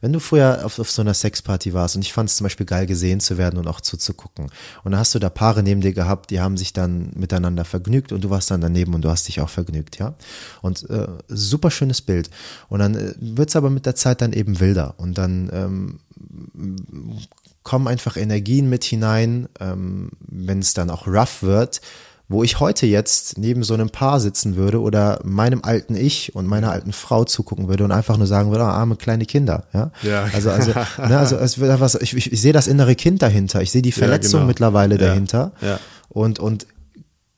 Wenn du früher auf, auf so einer Sexparty warst und ich fand es zum Beispiel geil gesehen zu werden und auch zuzugucken und dann hast du da Paare neben dir gehabt, die haben sich dann miteinander vergnügt und du warst dann daneben und du hast dich auch vergnügt, ja. Und äh, super schönes Bild. Und dann äh, wird es aber mit der Zeit dann eben wilder und dann ähm, kommen einfach Energien mit hinein, ähm, wenn es dann auch rough wird, wo ich heute jetzt neben so einem Paar sitzen würde oder meinem alten Ich und meiner alten Frau zugucken würde und einfach nur sagen würde, oh, arme kleine Kinder, ja. ja. Also, also, ne, also es wird was, ich, ich, ich sehe das innere Kind dahinter, ich sehe die Verletzung ja, genau. mittlerweile ja. dahinter ja. und, und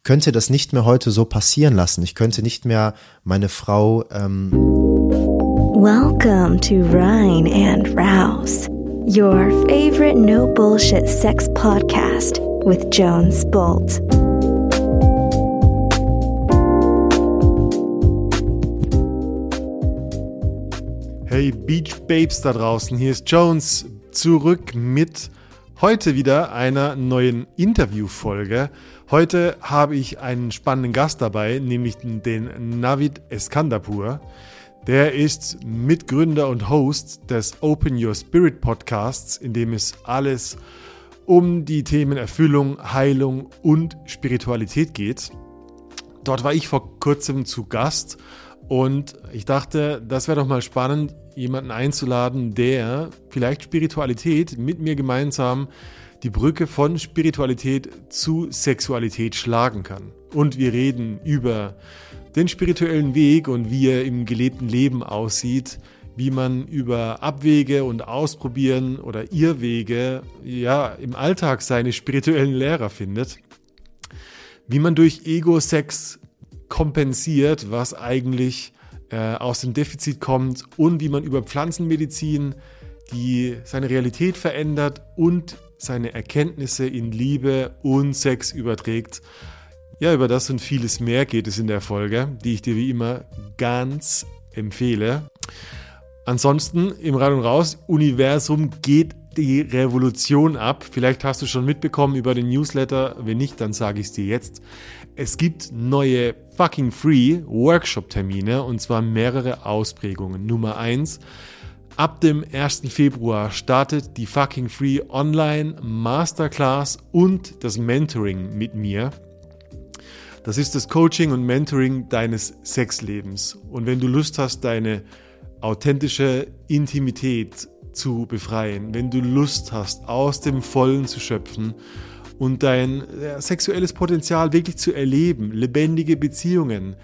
könnte das nicht mehr heute so passieren lassen. Ich könnte nicht mehr meine Frau, ähm Welcome to Rhine and Rouse, your favorite no bullshit sex podcast with Jones Bolt. Hey Beach Babes da draußen, hier ist Jones zurück mit heute wieder einer neuen Interviewfolge. Heute habe ich einen spannenden Gast dabei, nämlich den Navid Eskandapur. Der ist Mitgründer und Host des Open Your Spirit Podcasts, in dem es alles um die Themen Erfüllung, Heilung und Spiritualität geht. Dort war ich vor kurzem zu Gast und ich dachte, das wäre doch mal spannend, jemanden einzuladen, der vielleicht Spiritualität mit mir gemeinsam die Brücke von Spiritualität zu Sexualität schlagen kann. Und wir reden über den spirituellen Weg und wie er im gelebten Leben aussieht, wie man über Abwege und Ausprobieren oder Irrwege ja im Alltag seine spirituellen Lehrer findet, wie man durch Ego-Sex kompensiert, was eigentlich äh, aus dem Defizit kommt und wie man über Pflanzenmedizin die seine Realität verändert und seine Erkenntnisse in Liebe und Sex überträgt. Ja, über das und vieles mehr geht es in der Folge, die ich dir wie immer ganz empfehle. Ansonsten im Rein und Raus Universum geht die Revolution ab. Vielleicht hast du schon mitbekommen über den Newsletter. Wenn nicht, dann sage ich es dir jetzt. Es gibt neue fucking free Workshop-Termine und zwar mehrere Ausprägungen. Nummer eins. Ab dem 1. Februar startet die fucking free Online Masterclass und das Mentoring mit mir. Das ist das Coaching und Mentoring deines Sexlebens. Und wenn du Lust hast, deine authentische Intimität zu befreien, wenn du Lust hast, aus dem Vollen zu schöpfen und dein sexuelles Potenzial wirklich zu erleben, lebendige Beziehungen,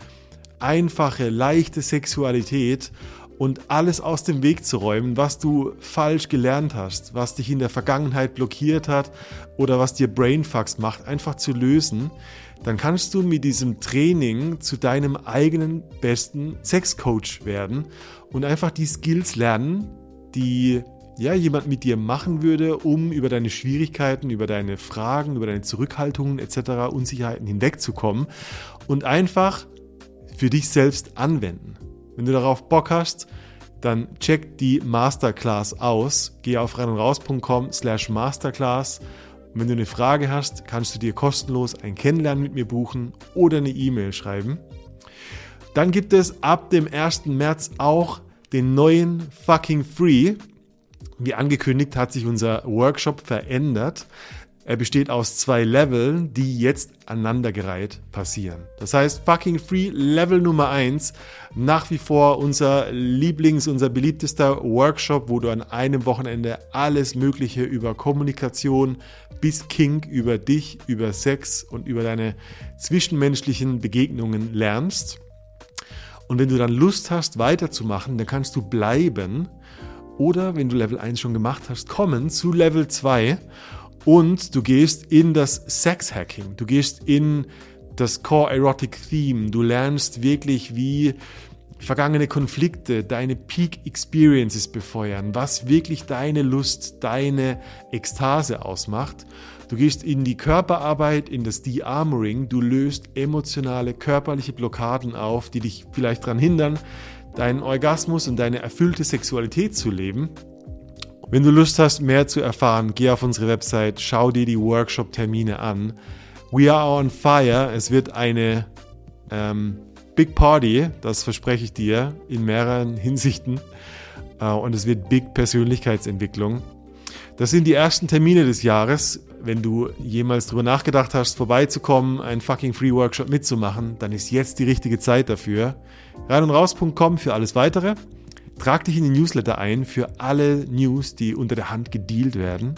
einfache, leichte Sexualität und alles aus dem Weg zu räumen, was du falsch gelernt hast, was dich in der Vergangenheit blockiert hat oder was dir Brainfucks macht, einfach zu lösen, dann kannst du mit diesem Training zu deinem eigenen besten Sexcoach werden und einfach die Skills lernen, die ja, jemand mit dir machen würde, um über deine Schwierigkeiten, über deine Fragen, über deine Zurückhaltungen etc., Unsicherheiten hinwegzukommen und einfach für dich selbst anwenden. Wenn du darauf Bock hast, dann check die Masterclass aus. Geh auf reinundraus.com slash Masterclass. Und wenn du eine Frage hast, kannst du dir kostenlos ein Kennenlernen mit mir buchen oder eine E-Mail schreiben. Dann gibt es ab dem 1. März auch den neuen Fucking Free. Wie angekündigt hat sich unser Workshop verändert. Er besteht aus zwei Leveln, die jetzt aneinandergereiht passieren. Das heißt, Fucking Free Level Nummer eins nach wie vor unser Lieblings-, unser beliebtester Workshop, wo du an einem Wochenende alles Mögliche über Kommunikation bis Kink, über dich, über Sex und über deine zwischenmenschlichen Begegnungen lernst. Und wenn du dann Lust hast, weiterzumachen, dann kannst du bleiben oder wenn du Level 1 schon gemacht hast, kommen zu Level 2 und du gehst in das Sex Hacking. Du gehst in das Core Erotic Theme. Du lernst wirklich, wie vergangene Konflikte deine Peak Experiences befeuern, was wirklich deine Lust, deine Ekstase ausmacht. Du gehst in die Körperarbeit, in das De-Armoring, du löst emotionale, körperliche Blockaden auf, die dich vielleicht daran hindern, deinen Orgasmus und deine erfüllte Sexualität zu leben. Wenn du Lust hast, mehr zu erfahren, geh auf unsere Website, schau dir die Workshop-Termine an. We are on fire. Es wird eine ähm, Big Party, das verspreche ich dir, in mehreren Hinsichten. äh, und es wird Big Persönlichkeitsentwicklung. Das sind die ersten Termine des Jahres. Wenn du jemals drüber nachgedacht hast, vorbeizukommen, einen fucking Free Workshop mitzumachen, dann ist jetzt die richtige Zeit dafür. Rein und raus.com für alles weitere. Trag dich in den Newsletter ein für alle News, die unter der Hand gedealt werden.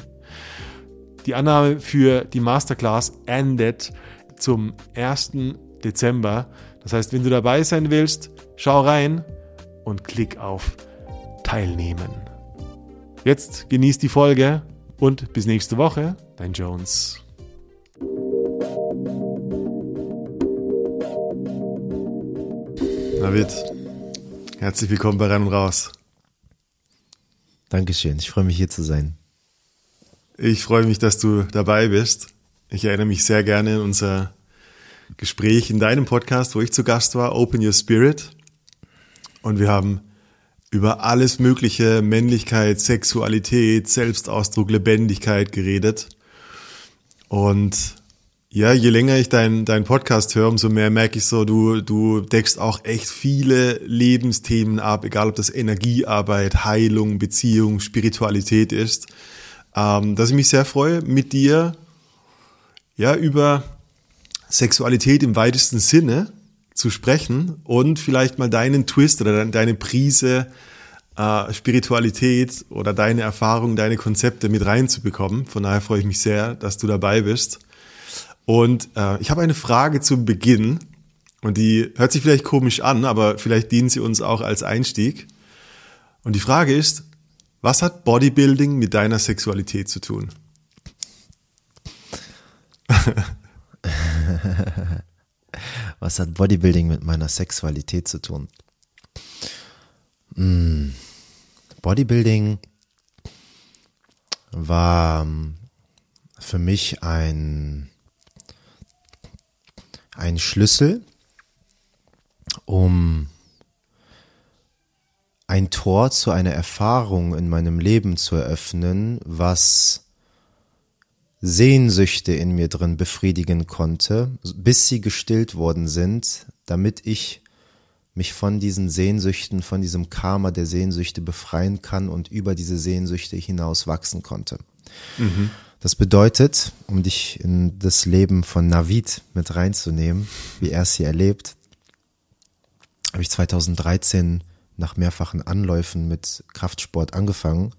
Die Annahme für die Masterclass endet zum 1. Dezember. Das heißt, wenn du dabei sein willst, schau rein und klick auf Teilnehmen. Jetzt genießt die Folge und bis nächste Woche, dein Jones. David, herzlich willkommen bei Rein und Raus. Dankeschön, ich freue mich hier zu sein. Ich freue mich, dass du dabei bist. Ich erinnere mich sehr gerne an unser Gespräch in deinem Podcast, wo ich zu Gast war, Open Your Spirit. Und wir haben über alles Mögliche, Männlichkeit, Sexualität, Selbstausdruck, Lebendigkeit geredet. Und ja, je länger ich deinen dein Podcast höre, umso mehr merke ich so, du, du deckst auch echt viele Lebensthemen ab, egal ob das Energiearbeit, Heilung, Beziehung, Spiritualität ist. Ähm, dass ich mich sehr freue, mit dir ja über Sexualität im weitesten Sinne zu sprechen und vielleicht mal deinen Twist oder deine Prise äh, Spiritualität oder deine Erfahrungen, deine Konzepte mit reinzubekommen. Von daher freue ich mich sehr, dass du dabei bist. Und äh, ich habe eine Frage zum Beginn und die hört sich vielleicht komisch an, aber vielleicht dienen sie uns auch als Einstieg. Und die Frage ist, was hat Bodybuilding mit deiner Sexualität zu tun? Was hat Bodybuilding mit meiner Sexualität zu tun? Hm. Bodybuilding war ähm, für mich ein, ein Schlüssel, um ein Tor zu einer Erfahrung in meinem Leben zu eröffnen, was Sehnsüchte in mir drin befriedigen konnte, bis sie gestillt worden sind, damit ich mich von diesen Sehnsüchten, von diesem Karma der Sehnsüchte befreien kann und über diese Sehnsüchte hinaus wachsen konnte. Mhm. Das bedeutet, um dich in das Leben von Navid mit reinzunehmen, wie er es hier erlebt, habe ich 2013 nach mehrfachen Anläufen mit Kraftsport angefangen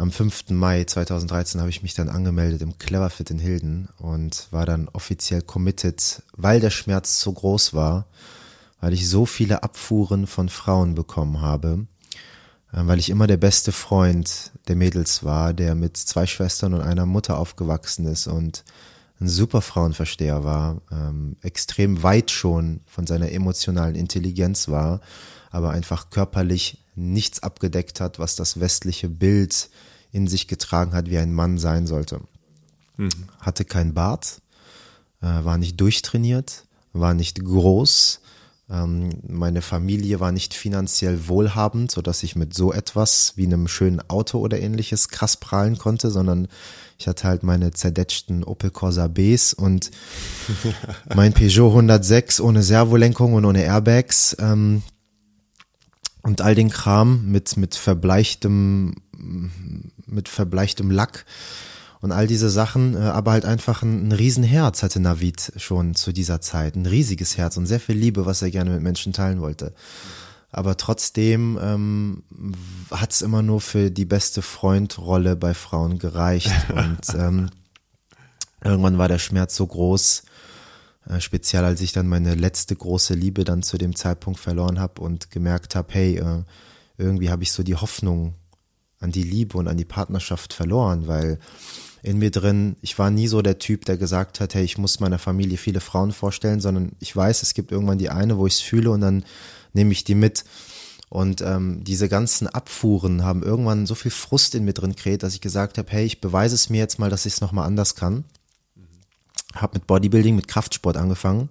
am 5. Mai 2013 habe ich mich dann angemeldet im Cleverfit in Hilden und war dann offiziell committed, weil der Schmerz so groß war, weil ich so viele Abfuhren von Frauen bekommen habe, äh, weil ich immer der beste Freund der Mädels war, der mit zwei Schwestern und einer Mutter aufgewachsen ist und ein super Frauenversteher war, ähm, extrem weit schon von seiner emotionalen Intelligenz war, aber einfach körperlich nichts abgedeckt hat, was das westliche Bild in sich getragen hat, wie ein Mann sein sollte. Mhm. Hatte kein Bart, äh, war nicht durchtrainiert, war nicht groß. Ähm, meine Familie war nicht finanziell wohlhabend, so dass ich mit so etwas wie einem schönen Auto oder ähnliches krass prahlen konnte, sondern ich hatte halt meine zerdetschten Opel Corsa Bs und mein Peugeot 106 ohne Servolenkung und ohne Airbags. Ähm, und all den Kram mit, mit verbleichtem mit verbleichtem Lack und all diese Sachen, äh, aber halt einfach ein, ein Riesenherz hatte Navid schon zu dieser Zeit, ein riesiges Herz und sehr viel Liebe, was er gerne mit Menschen teilen wollte. Aber trotzdem ähm, hat es immer nur für die beste Freundrolle bei Frauen gereicht und ähm, irgendwann war der Schmerz so groß, äh, speziell als ich dann meine letzte große Liebe dann zu dem Zeitpunkt verloren habe und gemerkt habe, hey, äh, irgendwie habe ich so die Hoffnung an die Liebe und an die Partnerschaft verloren, weil in mir drin, ich war nie so der Typ, der gesagt hat, hey, ich muss meiner Familie viele Frauen vorstellen, sondern ich weiß, es gibt irgendwann die eine, wo ich es fühle und dann nehme ich die mit. Und ähm, diese ganzen Abfuhren haben irgendwann so viel Frust in mir drin kreiert, dass ich gesagt habe, hey, ich beweise es mir jetzt mal, dass ich es nochmal anders kann. Habe mit Bodybuilding, mit Kraftsport angefangen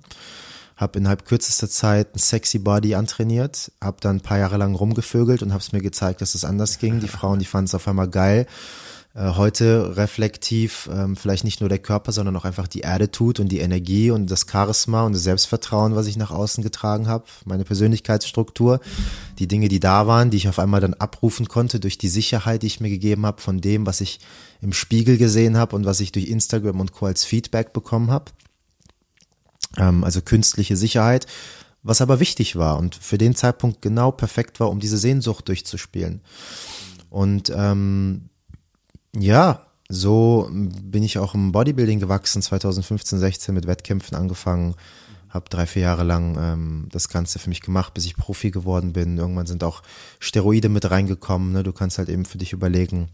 habe innerhalb kürzester Zeit ein sexy Body antrainiert, habe dann ein paar Jahre lang rumgevögelt und habe es mir gezeigt, dass es anders ging. Die Frauen, die fanden es auf einmal geil, heute reflektiv ähm, vielleicht nicht nur der Körper, sondern auch einfach die Erde tut und die Energie und das Charisma und das Selbstvertrauen, was ich nach außen getragen habe, meine Persönlichkeitsstruktur, die Dinge, die da waren, die ich auf einmal dann abrufen konnte durch die Sicherheit, die ich mir gegeben habe von dem, was ich im Spiegel gesehen habe und was ich durch Instagram und Co als Feedback bekommen habe. Ähm, also künstliche Sicherheit, was aber wichtig war und für den Zeitpunkt genau perfekt war, um diese Sehnsucht durchzuspielen. Und ähm, ja, so bin ich auch im Bodybuilding gewachsen, 2015, 16 mit Wettkämpfen angefangen, habe drei, vier Jahre lang ähm, das Ganze für mich gemacht, bis ich Profi geworden bin. Irgendwann sind auch Steroide mit reingekommen. Ne? Du kannst halt eben für dich überlegen,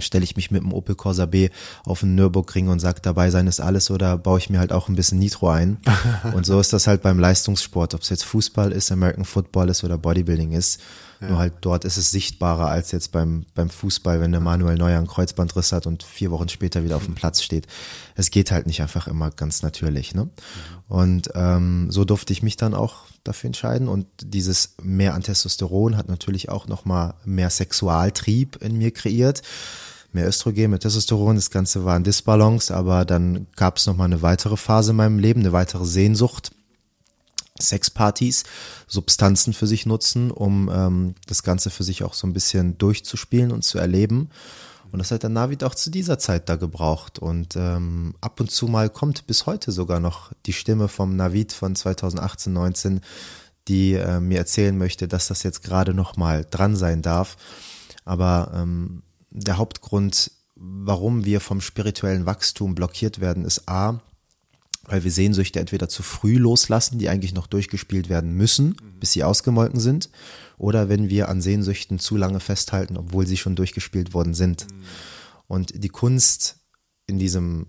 stelle ich mich mit dem Opel Corsa B auf den Nürburgring und sage, dabei sein ist alles oder baue ich mir halt auch ein bisschen Nitro ein. und so ist das halt beim Leistungssport, ob es jetzt Fußball ist, American Football ist oder Bodybuilding ist. Ja. Nur halt dort ist es sichtbarer als jetzt beim, beim Fußball, wenn der Manuel Neuer einen Kreuzbandriss hat und vier Wochen später wieder auf dem Platz steht. Es geht halt nicht einfach immer ganz natürlich. Ne? Und ähm, so durfte ich mich dann auch dafür entscheiden. Und dieses mehr an Testosteron hat natürlich auch nochmal mehr Sexualtrieb in mir kreiert mehr Östrogen, mehr Testosteron. Das Ganze war ein Disbalance, aber dann gab es nochmal eine weitere Phase in meinem Leben, eine weitere Sehnsucht. Sexpartys, Substanzen für sich nutzen, um ähm, das Ganze für sich auch so ein bisschen durchzuspielen und zu erleben. Und das hat der Navid auch zu dieser Zeit da gebraucht. Und ähm, ab und zu mal kommt bis heute sogar noch die Stimme vom Navid von 2018, 19, die äh, mir erzählen möchte, dass das jetzt gerade noch mal dran sein darf. Aber ähm, der Hauptgrund, warum wir vom spirituellen Wachstum blockiert werden, ist A, weil wir Sehnsüchte entweder zu früh loslassen, die eigentlich noch durchgespielt werden müssen, bis sie ausgemolken sind, oder wenn wir an Sehnsüchten zu lange festhalten, obwohl sie schon durchgespielt worden sind. Und die Kunst in diesem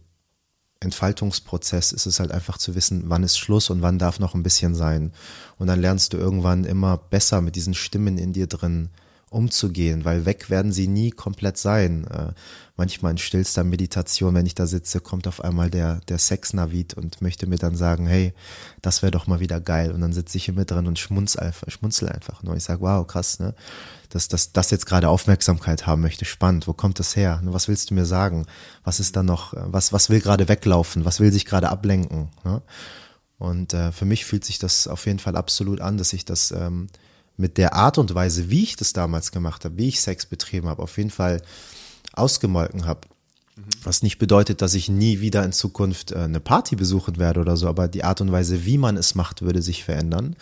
Entfaltungsprozess ist es halt einfach zu wissen, wann ist Schluss und wann darf noch ein bisschen sein. Und dann lernst du irgendwann immer besser mit diesen Stimmen in dir drin umzugehen, weil weg werden sie nie komplett sein. Äh, manchmal in stillster Meditation, wenn ich da sitze, kommt auf einmal der, der Sex-Navid und möchte mir dann sagen, hey, das wäre doch mal wieder geil. Und dann sitze ich hier mit drin und schmunzel einfach, schmunzel einfach nur. Ich sage, wow, krass, ne? Dass das dass jetzt gerade Aufmerksamkeit haben möchte, spannend. Wo kommt das her? Was willst du mir sagen? Was ist da noch, was, was will gerade weglaufen? Was will sich gerade ablenken? Ne? Und äh, für mich fühlt sich das auf jeden Fall absolut an, dass ich das ähm, mit der Art und Weise, wie ich das damals gemacht habe, wie ich Sex betrieben habe, auf jeden Fall ausgemolken habe. Was nicht bedeutet, dass ich nie wieder in Zukunft äh, eine Party besuchen werde oder so, aber die Art und Weise, wie man es macht, würde sich verändern.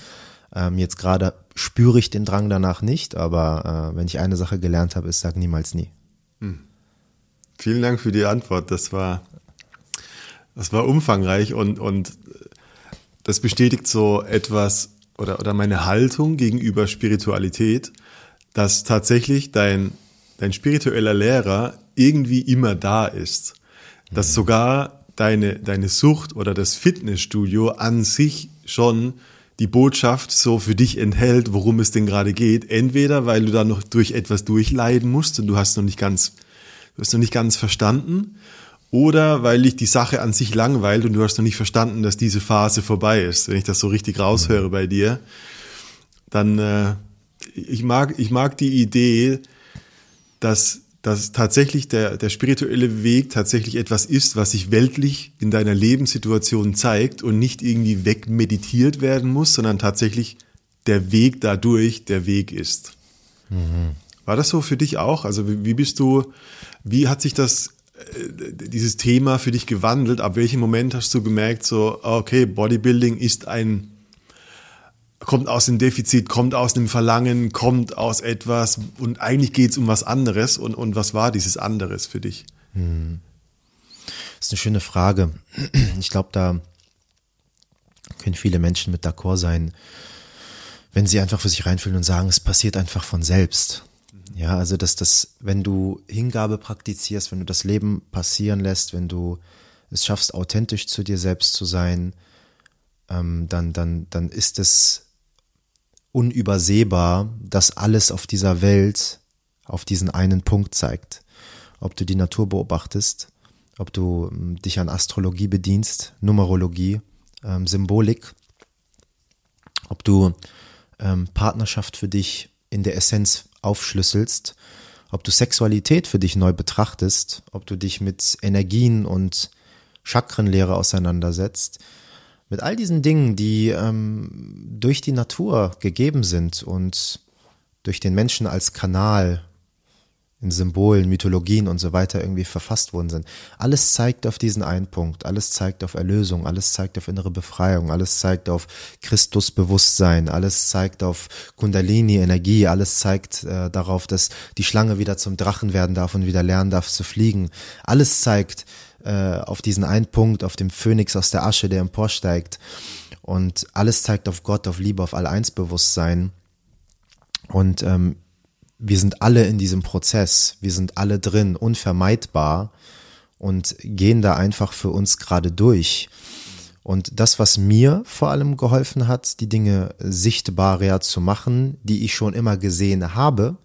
Ähm, jetzt gerade spüre ich den Drang danach nicht, aber äh, wenn ich eine Sache gelernt habe, ist, sag niemals nie. Hm. Vielen Dank für die Antwort. Das war, das war umfangreich und, und das bestätigt so etwas, oder, oder meine Haltung gegenüber Spiritualität, dass tatsächlich dein, dein spiritueller Lehrer irgendwie immer da ist. Dass mhm. sogar deine, deine Sucht oder das Fitnessstudio an sich schon die Botschaft so für dich enthält, worum es denn gerade geht. Entweder weil du da noch durch etwas durchleiden musst und du hast noch nicht ganz, du hast noch nicht ganz verstanden, oder weil dich die Sache an sich langweilt und du hast noch nicht verstanden, dass diese Phase vorbei ist. Wenn ich das so richtig raushöre bei dir, dann äh, ich mag ich mag die Idee, dass dass tatsächlich der der spirituelle Weg tatsächlich etwas ist, was sich weltlich in deiner Lebenssituation zeigt und nicht irgendwie wegmeditiert werden muss, sondern tatsächlich der Weg dadurch der Weg ist. Mhm. War das so für dich auch? Also wie, bist du? Wie hat sich das dieses Thema für dich gewandelt? Ab welchem Moment hast du gemerkt, so, okay, Bodybuilding ist ein, kommt aus dem Defizit, kommt aus dem Verlangen, kommt aus etwas und eigentlich geht es um was anderes und, und was war dieses anderes für dich? Hm. Das ist eine schöne Frage. Ich glaube, da können viele Menschen mit d'accord sein, wenn sie einfach für sich reinfühlen und sagen, es passiert einfach von selbst. Ja, also dass das, wenn du Hingabe praktizierst, wenn du das Leben passieren lässt, wenn du es schaffst, authentisch zu dir selbst zu sein, ähm, dann, dann, dann ist es unübersehbar, dass alles auf dieser Welt auf diesen einen Punkt zeigt. Ob du die Natur beobachtest, ob du ähm, dich an Astrologie bedienst, Numerologie, ähm, Symbolik, ob du ähm, Partnerschaft für dich in der Essenz aufschlüsselst ob du Sexualität für dich neu betrachtest, ob du dich mit Energien und Chakrenlehre auseinandersetzt, mit all diesen Dingen, die ähm, durch die Natur gegeben sind und durch den Menschen als Kanal in Symbolen, Mythologien und so weiter irgendwie verfasst worden sind. Alles zeigt auf diesen einen Punkt, alles zeigt auf Erlösung, alles zeigt auf innere Befreiung, alles zeigt auf Christusbewusstsein, alles zeigt auf Kundalini-Energie, alles zeigt äh, darauf, dass die Schlange wieder zum Drachen werden darf und wieder lernen darf zu fliegen. Alles zeigt äh, auf diesen einen Punkt, auf dem Phönix aus der Asche, der emporsteigt. Und alles zeigt auf Gott, auf Liebe, auf All-Eins-Bewusstsein. Und ähm, wir sind alle in diesem Prozess, wir sind alle drin, unvermeidbar und gehen da einfach für uns gerade durch. Und das, was mir vor allem geholfen hat, die Dinge sichtbarer zu machen, die ich schon immer gesehen habe,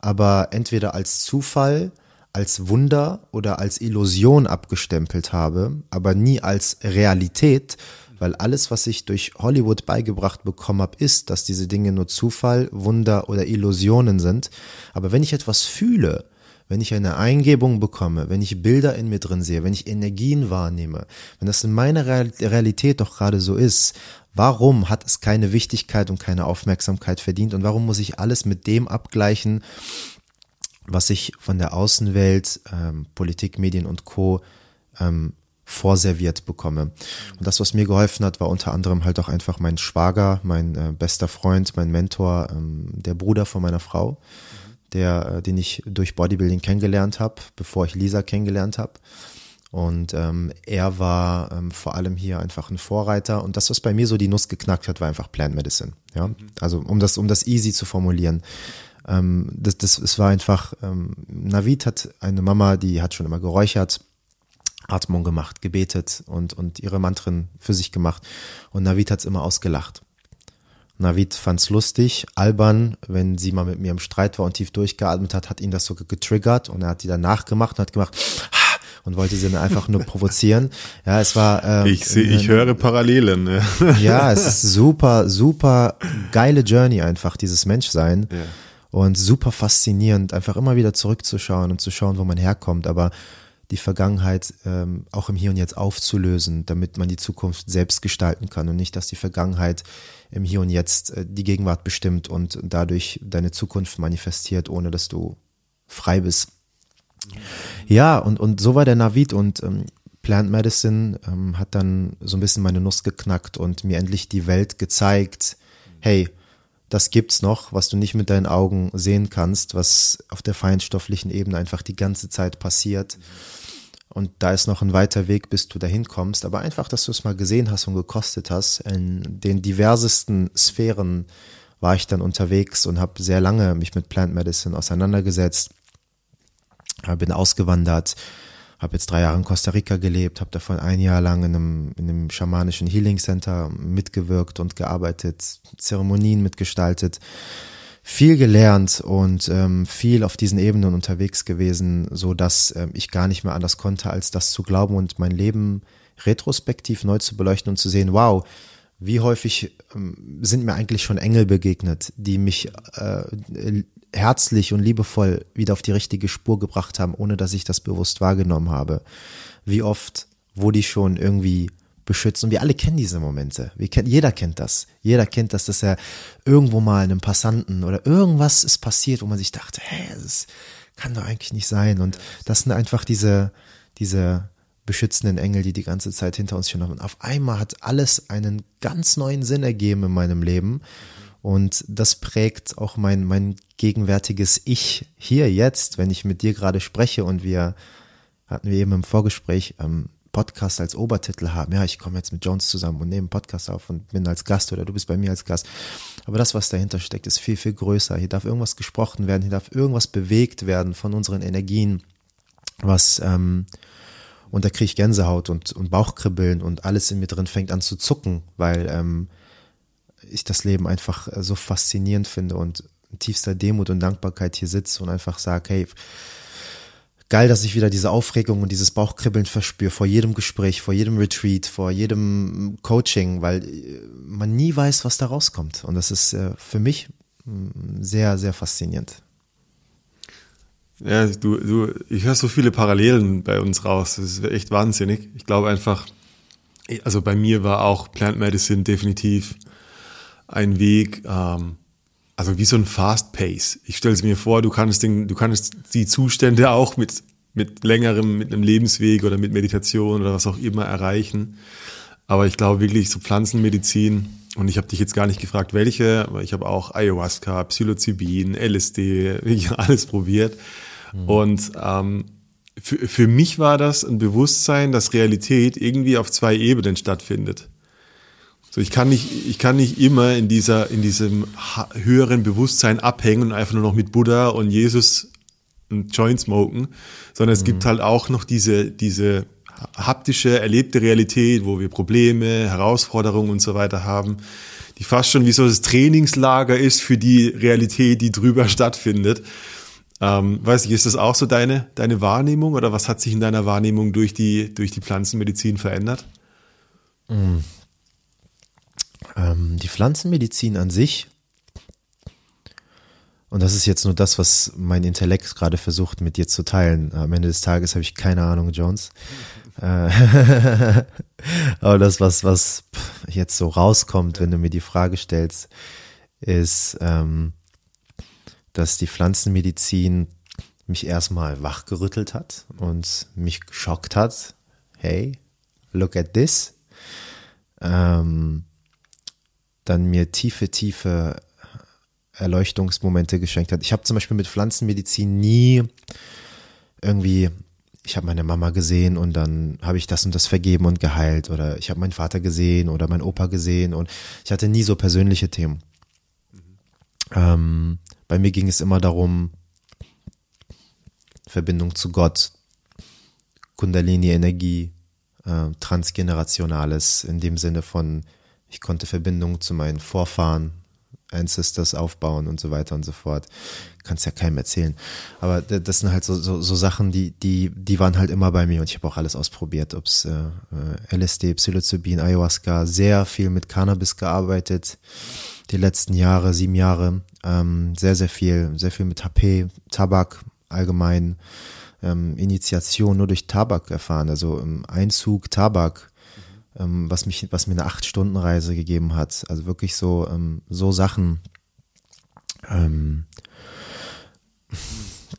aber entweder als Zufall, als Wunder oder als Illusion abgestempelt habe, aber nie als Realität, weil alles, was ich durch Hollywood beigebracht bekommen habe, ist, dass diese Dinge nur Zufall, Wunder oder Illusionen sind. Aber wenn ich etwas fühle, wenn ich eine Eingebung bekomme, wenn ich Bilder in mir drin sehe, wenn ich Energien wahrnehme, wenn das in meiner Realität doch gerade so ist, warum hat es keine Wichtigkeit und keine Aufmerksamkeit verdient und warum muss ich alles mit dem abgleichen, was ich von der Außenwelt, ähm, Politik, Medien und Co. Ähm, vorserviert bekomme. Und das, was mir geholfen hat, war unter anderem halt auch einfach mein Schwager, mein äh, bester Freund, mein Mentor, ähm, der Bruder von meiner Frau, der, äh, den ich durch Bodybuilding kennengelernt habe, bevor ich Lisa kennengelernt habe. Und ähm, er war ähm, vor allem hier einfach ein Vorreiter. Und das, was bei mir so die Nuss geknackt hat, war einfach Plant Medicine. Ja, also um das, um das easy zu formulieren. Ähm, das, das, es war einfach. Ähm, Navid hat eine Mama, die hat schon immer geräuchert Atmung gemacht, gebetet und, und ihre Mantren für sich gemacht. Und Navid hat's immer ausgelacht. Navid fand's lustig, albern, wenn sie mal mit mir im Streit war und tief durchgeatmet hat, hat ihn das sogar getriggert und er hat die dann nachgemacht und hat gemacht und wollte sie dann einfach nur provozieren. Ja, es war. Ähm, ich sehe, ich höre Parallelen. Ja. ja, es ist super, super geile Journey einfach dieses Menschsein. Ja. Und super faszinierend, einfach immer wieder zurückzuschauen und zu schauen, wo man herkommt. Aber die Vergangenheit ähm, auch im Hier und Jetzt aufzulösen, damit man die Zukunft selbst gestalten kann und nicht, dass die Vergangenheit im Hier und Jetzt äh, die Gegenwart bestimmt und dadurch deine Zukunft manifestiert, ohne dass du frei bist. Ja, und, und so war der Navid und ähm, Plant Medicine ähm, hat dann so ein bisschen meine Nuss geknackt und mir endlich die Welt gezeigt, hey, das gibt's noch, was du nicht mit deinen Augen sehen kannst, was auf der feinstofflichen Ebene einfach die ganze Zeit passiert. Und da ist noch ein weiter Weg, bis du dahin kommst. Aber einfach, dass du es mal gesehen hast und gekostet hast. In den diversesten Sphären war ich dann unterwegs und habe sehr lange mich mit Plant Medicine auseinandergesetzt. Bin ausgewandert, habe jetzt drei Jahre in Costa Rica gelebt, habe davon ein Jahr lang in einem, in einem schamanischen Healing Center mitgewirkt und gearbeitet, Zeremonien mitgestaltet viel gelernt und ähm, viel auf diesen Ebenen unterwegs gewesen, so dass ähm, ich gar nicht mehr anders konnte, als das zu glauben und mein Leben retrospektiv neu zu beleuchten und zu sehen, wow, wie häufig ähm, sind mir eigentlich schon Engel begegnet, die mich äh, herzlich und liebevoll wieder auf die richtige Spur gebracht haben, ohne dass ich das bewusst wahrgenommen habe. Wie oft wurde ich schon irgendwie beschützt. Und wir alle kennen diese Momente. Wir kennen, jeder kennt das. Jeder kennt das, dass er irgendwo mal einem Passanten oder irgendwas ist passiert, wo man sich dachte, hä, das kann doch eigentlich nicht sein. Und das sind einfach diese, diese beschützenden Engel, die die ganze Zeit hinter uns stehen. Und auf einmal hat alles einen ganz neuen Sinn ergeben in meinem Leben. Und das prägt auch mein, mein gegenwärtiges Ich hier jetzt, wenn ich mit dir gerade spreche und wir hatten wir eben im Vorgespräch, ähm, Podcast als Obertitel haben. Ja, ich komme jetzt mit Jones zusammen und nehme einen Podcast auf und bin als Gast oder du bist bei mir als Gast. Aber das, was dahinter steckt, ist viel, viel größer. Hier darf irgendwas gesprochen werden, hier darf irgendwas bewegt werden von unseren Energien, was, ähm, und da kriege ich Gänsehaut und, und Bauchkribbeln und alles in mir drin fängt an zu zucken, weil ähm, ich das Leben einfach äh, so faszinierend finde und in tiefster Demut und Dankbarkeit hier sitze und einfach sage, hey, geil, dass ich wieder diese Aufregung und dieses Bauchkribbeln verspüre vor jedem Gespräch, vor jedem Retreat, vor jedem Coaching, weil äh, man nie weiß, was da rauskommt. Und das ist äh, für mich mm, sehr, sehr faszinierend. Ja, du, du, ich höre so viele Parallelen bei uns raus. Das ist echt wahnsinnig. Ich glaube einfach, also bei mir war auch Plant Medicine definitiv ein Weg, ähm, also wie so ein Fast Pace. Ich stelle es mir vor, du kannst, den, du kannst die Zustände auch mit, mit längerem, mit einem Lebensweg oder mit Meditation oder was auch immer erreichen. Aber ich glaube wirklich so Pflanzenmedizin, und ich habe dich jetzt gar nicht gefragt, welche, aber ich habe auch Ayahuasca, Psilocybin, LSD, alles probiert. Mhm. Und ähm, für, für mich war das ein Bewusstsein, dass Realität irgendwie auf zwei Ebenen stattfindet. So, ich kann nicht, ich kann nicht immer in dieser, in diesem höheren Bewusstsein abhängen und einfach nur noch mit Buddha und Jesus ein Joint smoken, sondern es mhm. gibt halt auch noch diese, diese haptische, erlebte Realität, wo wir Probleme, Herausforderungen und so weiter haben, die fast schon wie so das Trainingslager ist für die Realität, die drüber stattfindet. Ähm, weiß ich, ist das auch so deine, deine Wahrnehmung oder was hat sich in deiner Wahrnehmung durch die, durch die Pflanzenmedizin verändert? Ähm, die Pflanzenmedizin an sich, und das ist jetzt nur das, was mein Intellekt gerade versucht mit dir zu teilen. Am Ende des Tages habe ich keine Ahnung, Jones. Äh, aber das, was, was jetzt so rauskommt, wenn du mir die Frage stellst, ist, ähm, dass die Pflanzenmedizin mich erstmal wachgerüttelt hat und mich geschockt hat. Hey, look at this. Ähm, dann mir tiefe, tiefe Erleuchtungsmomente geschenkt hat. Ich habe zum Beispiel mit Pflanzenmedizin nie irgendwie, ich habe meine Mama gesehen und dann habe ich das und das vergeben und geheilt oder ich habe meinen Vater gesehen oder meinen Opa gesehen und ich hatte nie so persönliche Themen. Mhm. Ähm, bei mir ging es immer darum, Verbindung zu Gott, Kundalini-Energie, äh, transgenerationales in dem Sinne von, ich konnte Verbindung zu meinen Vorfahren, Ancestors aufbauen und so weiter und so fort. Kannst ja keinem erzählen. Aber das sind halt so, so, so Sachen, die, die, die waren halt immer bei mir und ich habe auch alles ausprobiert, ob's äh, äh LSD, Psilocybin, Ayahuasca, sehr viel mit Cannabis gearbeitet die letzten Jahre, sieben Jahre, ähm, sehr, sehr viel, sehr viel mit HP, Tabak allgemein, ähm, Initiation nur durch Tabak erfahren, also ähm, Einzug Tabak. Ähm, was mich, was mir eine acht Stunden Reise gegeben hat, also wirklich so, ähm, so Sachen. Ähm,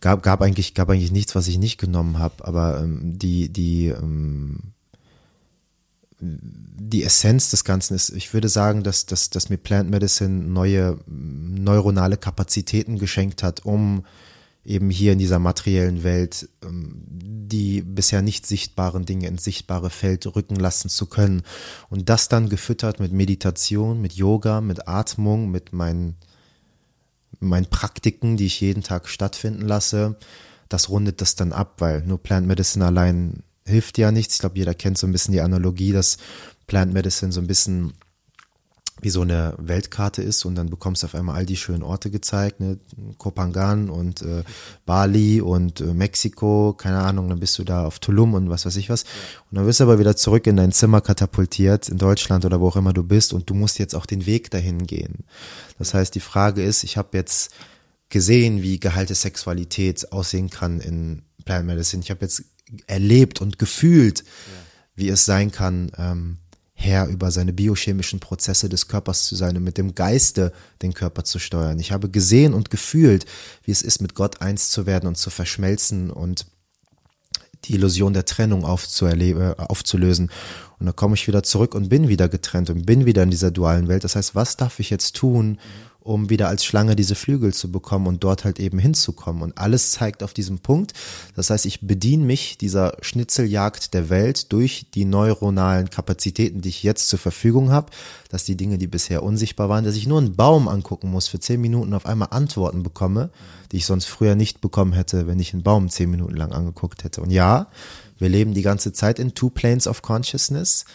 gab, gab eigentlich, gab eigentlich nichts, was ich nicht genommen habe, aber ähm, die, die ähm, die Essenz des Ganzen ist, ich würde sagen, dass, dass, dass mir Plant Medicine neue neuronale Kapazitäten geschenkt hat, um eben hier in dieser materiellen Welt ähm, die bisher nicht sichtbaren Dinge ins sichtbare Feld rücken lassen zu können. Und das dann gefüttert mit Meditation, mit Yoga, mit Atmung, mit meinen, meinen Praktiken, die ich jeden Tag stattfinden lasse, das rundet das dann ab, weil nur Plant Medicine allein hilft ja nichts. Ich glaube, jeder kennt so ein bisschen die Analogie, dass Plant Medicine so ein bisschen wie so eine Weltkarte ist und dann bekommst du auf einmal all die schönen Orte gezeigt, ne? Kopangan und äh, Bali und äh, Mexiko, keine Ahnung, dann bist du da auf Tulum und was weiß ich was. Und dann wirst du aber wieder zurück in dein Zimmer katapultiert, in Deutschland oder wo auch immer du bist und du musst jetzt auch den Weg dahin gehen. Das heißt, die Frage ist, ich habe jetzt gesehen, wie geheilte Sexualität aussehen kann in Plant Medicine. Ich habe jetzt erlebt und gefühlt, ja. wie es sein kann, ähm, Herr über seine biochemischen Prozesse des Körpers zu sein und mit dem Geiste den Körper zu steuern. Ich habe gesehen und gefühlt, wie es ist, mit Gott eins zu werden und zu verschmelzen und die Illusion der Trennung aufzuerleben, aufzulösen. Und dann komme ich wieder zurück und bin wieder getrennt und bin wieder in dieser dualen Welt. Das heißt, was darf ich jetzt tun, um wieder als Schlange diese Flügel zu bekommen und dort halt eben hinzukommen. Und alles zeigt auf diesen Punkt. Das heißt, ich bediene mich dieser Schnitzeljagd der Welt durch die neuronalen Kapazitäten, die ich jetzt zur Verfügung habe, dass die Dinge, die bisher unsichtbar waren, dass ich nur einen Baum angucken muss, für zehn Minuten auf einmal Antworten bekomme, die ich sonst früher nicht bekommen hätte, wenn ich einen Baum zehn Minuten lang angeguckt hätte. Und ja, wir leben die ganze Zeit in two planes of consciousness.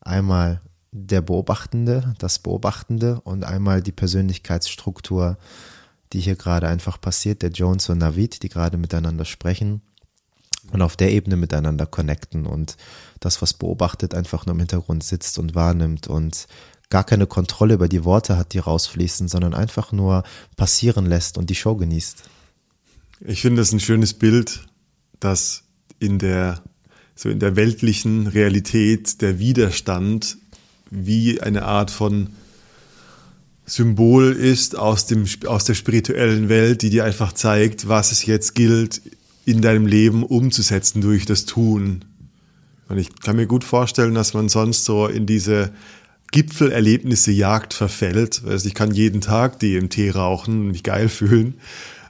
Einmal der Beobachtende, das Beobachtende und einmal die Persönlichkeitsstruktur, die hier gerade einfach passiert, der Jones und Navid, die gerade miteinander sprechen und auf der Ebene miteinander connecten und das, was beobachtet, einfach nur im Hintergrund sitzt und wahrnimmt und gar keine Kontrolle über die Worte hat, die rausfließen, sondern einfach nur passieren lässt und die Show genießt. Ich finde das ein schönes Bild, dass in der, so in der weltlichen Realität der Widerstand wie eine Art von Symbol ist aus, dem, aus der spirituellen Welt, die dir einfach zeigt, was es jetzt gilt, in deinem Leben umzusetzen durch das Tun. Und ich kann mir gut vorstellen, dass man sonst so in diese Gipfelerlebnisse Jagd verfällt. Also ich kann jeden Tag DMT rauchen und mich geil fühlen.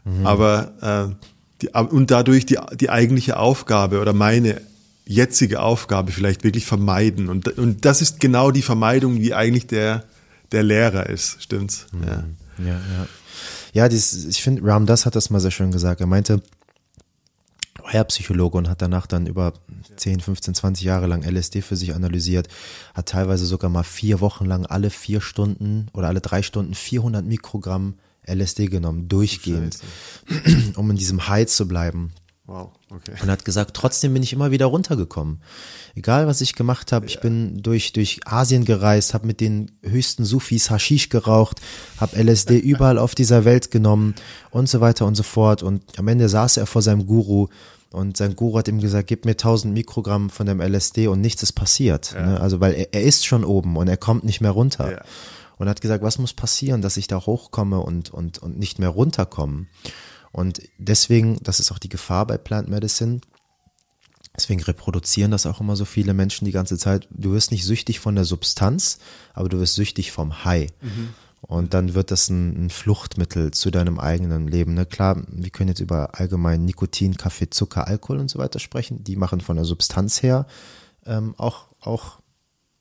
Mhm. Aber äh, die, und dadurch die, die eigentliche Aufgabe oder meine jetzige Aufgabe vielleicht wirklich vermeiden. Und, und das ist genau die Vermeidung, wie eigentlich der, der Lehrer ist, stimmt's? Mhm. Ja, ja. Ja, ja dieses, ich finde, Ram Das hat das mal sehr schön gesagt. Er meinte, war ja Psychologe und hat danach dann über 10, 15, 20 Jahre lang LSD für sich analysiert, hat teilweise sogar mal vier Wochen lang alle vier Stunden oder alle drei Stunden 400 Mikrogramm LSD genommen, durchgehend, Scheiße. um in diesem High zu bleiben. Wow, okay. Und hat gesagt, trotzdem bin ich immer wieder runtergekommen. Egal, was ich gemacht habe, ja. ich bin durch, durch Asien gereist, habe mit den höchsten Sufis Haschisch geraucht, habe LSD überall auf dieser Welt genommen und so weiter und so fort. Und am Ende saß er vor seinem Guru und sein Guru hat ihm gesagt, gib mir 1000 Mikrogramm von dem LSD und nichts ist passiert. Ja. Ne? Also, weil er, er ist schon oben und er kommt nicht mehr runter. Ja und hat gesagt, was muss passieren, dass ich da hochkomme und, und, und nicht mehr runterkomme. Und deswegen, das ist auch die Gefahr bei Plant Medicine, Deswegen reproduzieren das auch immer so viele Menschen die ganze Zeit. Du wirst nicht süchtig von der Substanz, aber du wirst süchtig vom High. Mhm. Und dann wird das ein, ein, Fluchtmittel zu deinem eigenen Leben. Ne? Klar, wir können jetzt über allgemein Nikotin, Kaffee, Zucker, Alkohol und so weiter sprechen. Die machen von der Substanz her ähm, auch, auch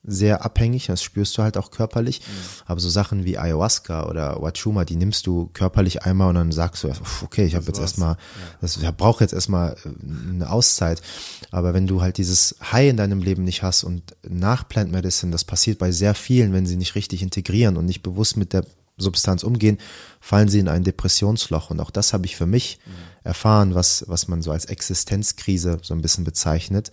sehr abhängig, das spürst du halt auch körperlich. Mhm. Aber so Sachen wie Ayahuasca oder Wachuma, die nimmst du körperlich einmal und dann sagst du, okay, ich habe jetzt erstmal, ja. das ich brauche jetzt erstmal äh, eine Auszeit. Aber wenn du halt dieses High in deinem Leben nicht hast und nach Plant Medicine, das passiert bei sehr vielen, wenn sie nicht richtig integrieren und nicht bewusst mit der Substanz umgehen, fallen sie in ein Depressionsloch. Und auch das habe ich für mich mhm. erfahren, was, was man so als Existenzkrise so ein bisschen bezeichnet.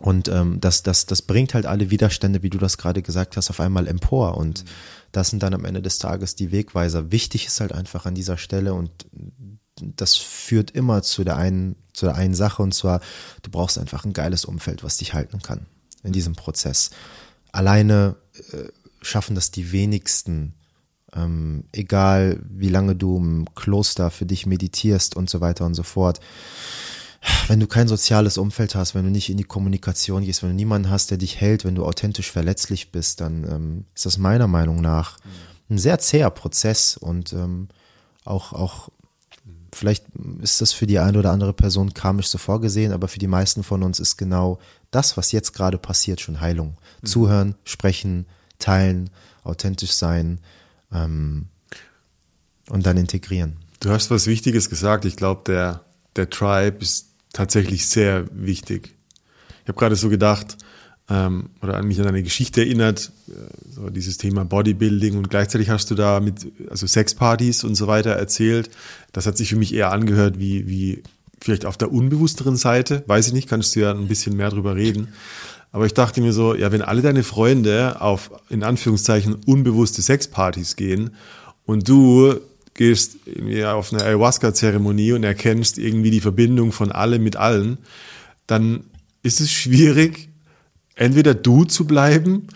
Und ähm, das, das, das bringt halt alle Widerstände, wie du das gerade gesagt hast, auf einmal empor. Und mhm. das sind dann am Ende des Tages die Wegweiser. Wichtig ist halt einfach an dieser Stelle und das führt immer zu der einen, zu der einen Sache und zwar, du brauchst einfach ein geiles Umfeld, was dich halten kann in diesem Prozess. Alleine äh, schaffen das die wenigsten, ähm, egal wie lange du im Kloster für dich meditierst und so weiter und so fort wenn du kein soziales Umfeld hast, wenn du nicht in die Kommunikation gehst, wenn du niemanden hast, der dich hält, wenn du authentisch verletzlich bist, dann ähm, ist das meiner Meinung nach ein sehr zäher Prozess und ähm, auch, auch vielleicht ist das für die eine oder andere Person karmisch so vorgesehen, aber für die meisten von uns ist genau das, was jetzt gerade passiert, schon Heilung. Mhm. Zuhören, sprechen, teilen, authentisch sein ähm, und dann integrieren. Du hast was Wichtiges gesagt. Ich glaube, der, der Tribe ist tatsächlich sehr wichtig. Ich habe gerade so gedacht, ähm, oder an mich an eine Geschichte erinnert, äh, so dieses Thema Bodybuilding und gleichzeitig hast du da mit, also Sexpartys und so weiter erzählt. Das hat sich für mich eher angehört wie, wie vielleicht auf der unbewussteren Seite, weiß ich nicht, kannst du ja ein bisschen mehr drüber reden. Aber ich dachte mir so, ja, wenn alle deine Freunde auf, in Anführungszeichen, unbewusste Sexpartys gehen und du gehst irgendwie auf eine Ayahuasca-Zeremonie und erkennst irgendwie die Verbindung von allem mit allen, dann ist es schwierig, entweder du zu bleiben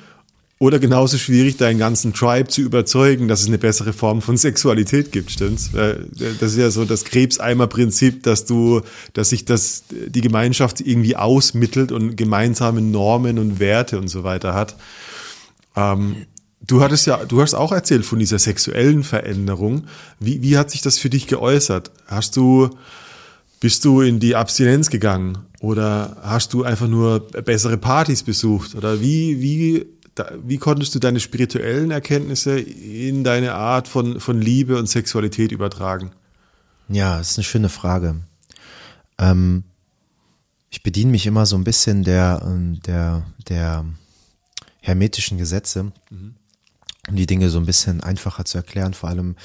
oder genauso schwierig, deinen ganzen Tribe zu überzeugen, dass es eine bessere Form von Sexualität gibt, stimmt's? Das ist ja so das Krebseimer-Prinzip, dass du, dass sich das, die Gemeinschaft irgendwie ausmittelt und gemeinsame Normen und Werte und so weiter hat. Ähm, Du hattest ja, du hast auch erzählt von dieser sexuellen Veränderung. Wie, wie hat sich das für dich geäußert? Hast du, bist du in die Abstinenz gegangen oder hast du einfach nur bessere Partys besucht oder wie, wie, wie konntest du deine spirituellen Erkenntnisse in deine Art von, von Liebe und Sexualität übertragen? Ja, das ist eine schöne Frage. Ähm, ich bediene mich immer so ein bisschen der, ähm, der, der hermetischen Gesetze. Mhm um die Dinge so ein bisschen einfacher zu erklären, vor allem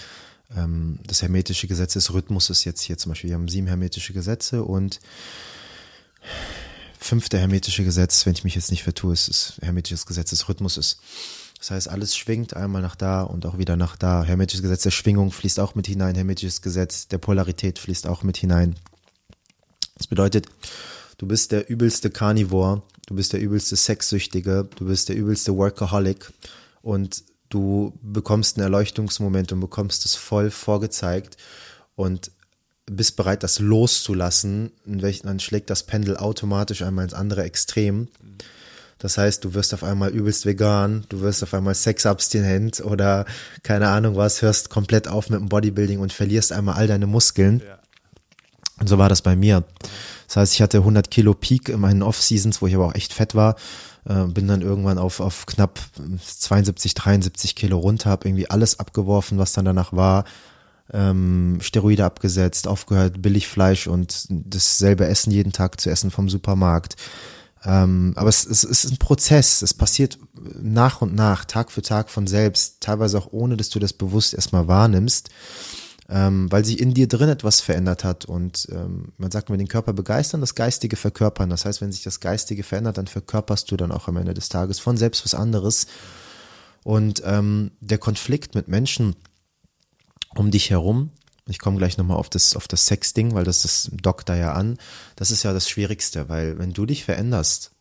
ähm, das hermetische Gesetz des Rhythmus jetzt hier zum Beispiel, wir haben sieben hermetische Gesetze und fünfte hermetische Gesetz, wenn ich mich jetzt nicht vertue, ist das hermetisches Gesetz des Rhythmuses. Das heißt, alles schwingt einmal nach da und auch wieder nach da. Hermetisches Gesetz der Schwingung fließt auch mit hinein. Hermetisches Gesetz der Polarität fließt auch mit hinein. Das bedeutet, du bist der übelste Carnivore, du bist der übelste Sexsüchtige, du bist der übelste Workaholic und du bekommst ein Erleuchtungsmoment und bekommst es voll vorgezeigt und bist bereit, das loszulassen, in welchen, dann schlägt das Pendel automatisch einmal ins andere Extrem. Das heißt, du wirst auf einmal übelst vegan, du wirst auf einmal sexabstinent oder keine Ahnung was, hörst komplett auf mit dem Bodybuilding und verlierst einmal all deine Muskeln. Ja. Und so war das bei mir. Das heißt, ich hatte 100 Kilo Peak in meinen Off-Seasons, wo ich aber auch echt fett war. Äh, bin dann irgendwann auf, auf knapp 72, 73 Kilo runter, habe irgendwie alles abgeworfen, was dann danach war. Ähm, Steroide abgesetzt, aufgehört, Billigfleisch und dasselbe Essen jeden Tag zu essen vom Supermarkt. Ähm, aber es, es, es ist ein Prozess. Es passiert nach und nach, Tag für Tag von selbst, teilweise auch ohne, dass du das bewusst erstmal wahrnimmst ähm, weil sich in dir drin etwas verändert hat. Und ähm, man sagt, wenn den Körper begeistern, das Geistige verkörpern. Das heißt, wenn sich das Geistige verändert, dann verkörperst du dann auch am Ende des Tages von selbst was anderes. Und ähm, der Konflikt mit Menschen um dich herum, ich komme gleich nochmal auf das, auf das Sex-Ding, weil das, das dockt da ja an, das ist ja das Schwierigste, weil wenn du dich veränderst,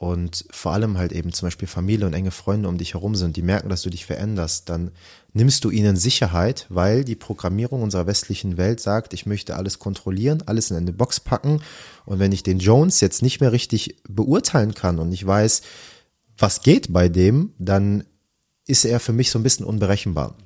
und vor allem halt eben zum Beispiel Familie und enge Freunde um dich herum sind, die merken, dass du dich veränderst, dann nimmst du ihnen Sicherheit, weil die Programmierung unserer westlichen Welt sagt, ich möchte alles kontrollieren, alles in eine Box packen und wenn ich den Jones jetzt nicht mehr richtig beurteilen kann und ich weiß, was geht bei dem, dann ist er für mich so ein bisschen unberechenbar.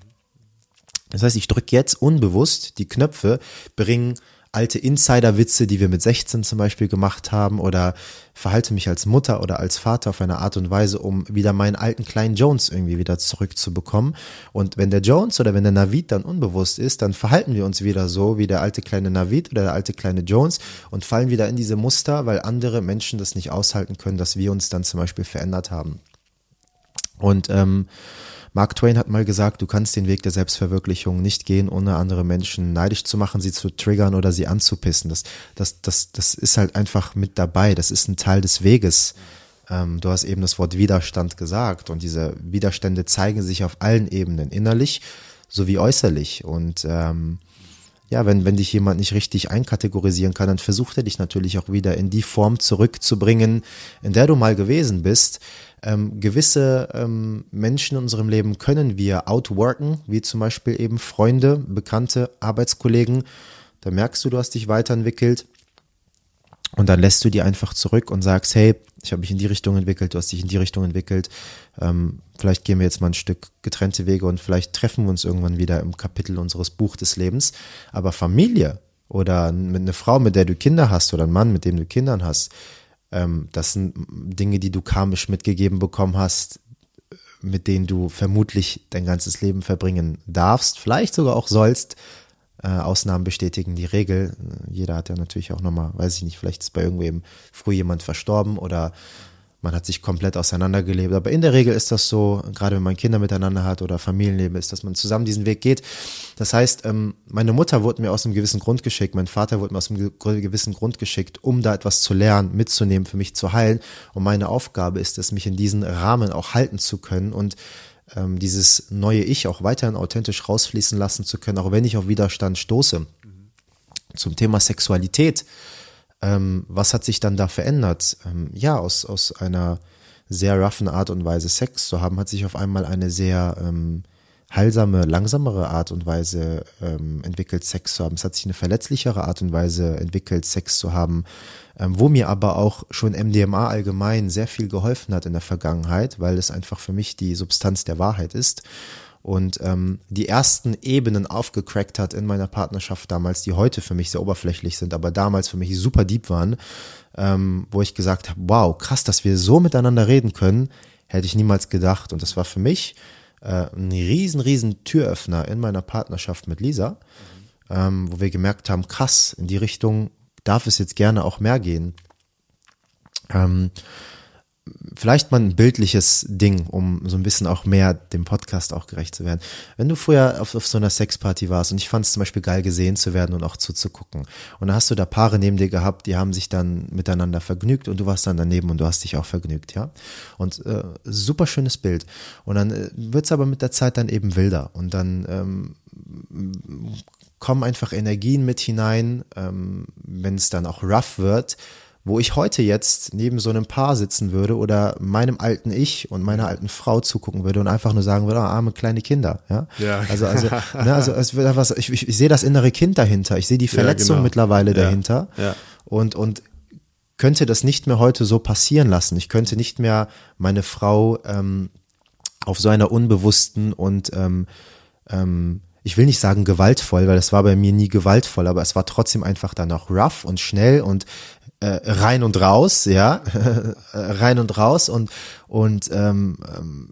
Das heißt, ich drücke jetzt unbewusst die Knöpfe, bringen alte Insider-Witze, die wir mit 16 zum Beispiel gemacht haben oder verhalte mich als Mutter oder als Vater auf eine Art und Weise, um wieder meinen alten kleinen Jones irgendwie wieder zurückzubekommen. Und wenn der Jones oder wenn der Navid dann unbewusst ist, dann verhalten wir uns wieder so wie der alte kleine Navid oder der alte kleine Jones und fallen wieder in diese Muster, weil andere Menschen das nicht aushalten können, dass wir uns dann zum Beispiel verändert haben. Und ähm, Mark Twain hat mal gesagt, du kannst den Weg der Selbstverwirklichung nicht gehen, ohne andere Menschen neidisch zu machen, sie zu triggern oder sie anzupissen. Das, das, das, das ist halt einfach mit dabei. Das ist ein Teil des Weges. Ähm, du hast eben das Wort Widerstand gesagt und diese Widerstände zeigen sich auf allen Ebenen, innerlich sowie äußerlich. Und ähm, ja, wenn, wenn dich jemand nicht richtig einkategorisieren kann, dann versucht er dich natürlich auch wieder in die Form zurückzubringen, in der du mal gewesen bist ähm, gewisse ähm, Menschen in unserem Leben können wir outworken, wie zum Beispiel eben Freunde, Bekannte, Arbeitskollegen. Da merkst du, du hast dich weiterentwickelt. Und dann lässt du die einfach zurück und sagst, hey, ich habe mich in die Richtung entwickelt, du hast dich in die Richtung entwickelt. Ähm, vielleicht gehen wir jetzt mal ein Stück getrennte Wege und vielleicht treffen wir uns irgendwann wieder im Kapitel unseres Buch des Lebens. Aber Familie oder mit einer Frau, mit der du Kinder hast oder ein Mann, mit dem du Kindern hast, ähm, das sind Dinge, die du karmisch mitgegeben bekommen hast, mit denen du vermutlich dein ganzes Leben verbringen darfst, vielleicht sogar auch sollst. Äh, Ausnahmen bestätigen die Regel. Jeder hat ja natürlich auch nochmal, weiß ich nicht, vielleicht ist bei irgendwem früh jemand verstorben oder man hat sich komplett auseinandergelebt. Aber in der Regel ist das so, gerade wenn man Kinder miteinander hat oder Familienleben ist, dass man zusammen diesen Weg geht. Das heißt, ähm, meine Mutter wurde mir aus einem gewissen Grund geschickt, mein Vater wurde mir aus einem gewissen Grund geschickt, um da etwas zu lernen, mitzunehmen, für mich zu heilen. Und meine Aufgabe ist es, mich in diesen Rahmen auch halten zu können und ähm, dieses neue Ich auch weiterhin authentisch rausfließen lassen zu können, auch wenn ich auf Widerstand stoße. Zum Thema Sexualität ähm, was hat sich dann da verändert? Ähm, ja, aus, aus einer sehr roughen Art und Weise Sex zu haben, hat sich auf einmal eine sehr ähm, heilsame, langsamere Art und Weise ähm, entwickelt, Sex zu haben. Es hat sich eine verletzlichere Art und Weise entwickelt, Sex zu haben, ähm, wo mir aber auch schon MDMA allgemein sehr viel geholfen hat in der Vergangenheit, weil es einfach für mich die Substanz der Wahrheit ist und ähm, die ersten Ebenen aufgecrackt hat in meiner Partnerschaft damals, die heute für mich sehr oberflächlich sind, aber damals für mich super deep waren, ähm, wo ich gesagt habe, wow, krass, dass wir so miteinander reden können, hätte ich niemals gedacht. Und das war für mich äh, ein riesen, riesen Türöffner in meiner Partnerschaft mit Lisa, ähm, wo wir gemerkt haben, krass, in die Richtung darf es jetzt gerne auch mehr gehen. Ähm, vielleicht mal ein bildliches Ding, um so ein bisschen auch mehr dem Podcast auch gerecht zu werden. Wenn du früher auf, auf so einer Sexparty warst und ich fand es zum Beispiel geil gesehen zu werden und auch zuzugucken und dann hast du da Paare neben dir gehabt, die haben sich dann miteinander vergnügt und du warst dann daneben und du hast dich auch vergnügt, ja. Und äh, super schönes Bild. Und dann äh, wird's aber mit der Zeit dann eben wilder und dann ähm, kommen einfach Energien mit hinein, ähm, wenn es dann auch rough wird wo ich heute jetzt neben so einem Paar sitzen würde oder meinem alten Ich und meiner alten Frau zugucken würde und einfach nur sagen würde, oh, arme kleine Kinder, ja. Ja. Also, also, ne, also es wird was, ich, ich, ich sehe das innere Kind dahinter, ich sehe die Verletzung genau. mittlerweile Ja. dahinter Ja. und, und könnte das nicht mehr heute so passieren lassen. Ich könnte nicht mehr meine Frau ähm, auf so einer unbewussten und ähm, ähm, ich will nicht sagen gewaltvoll, weil das war bei mir nie gewaltvoll, aber es war trotzdem einfach dann auch rough und schnell und äh, rein und raus, ja, rein und raus und und ähm, ähm,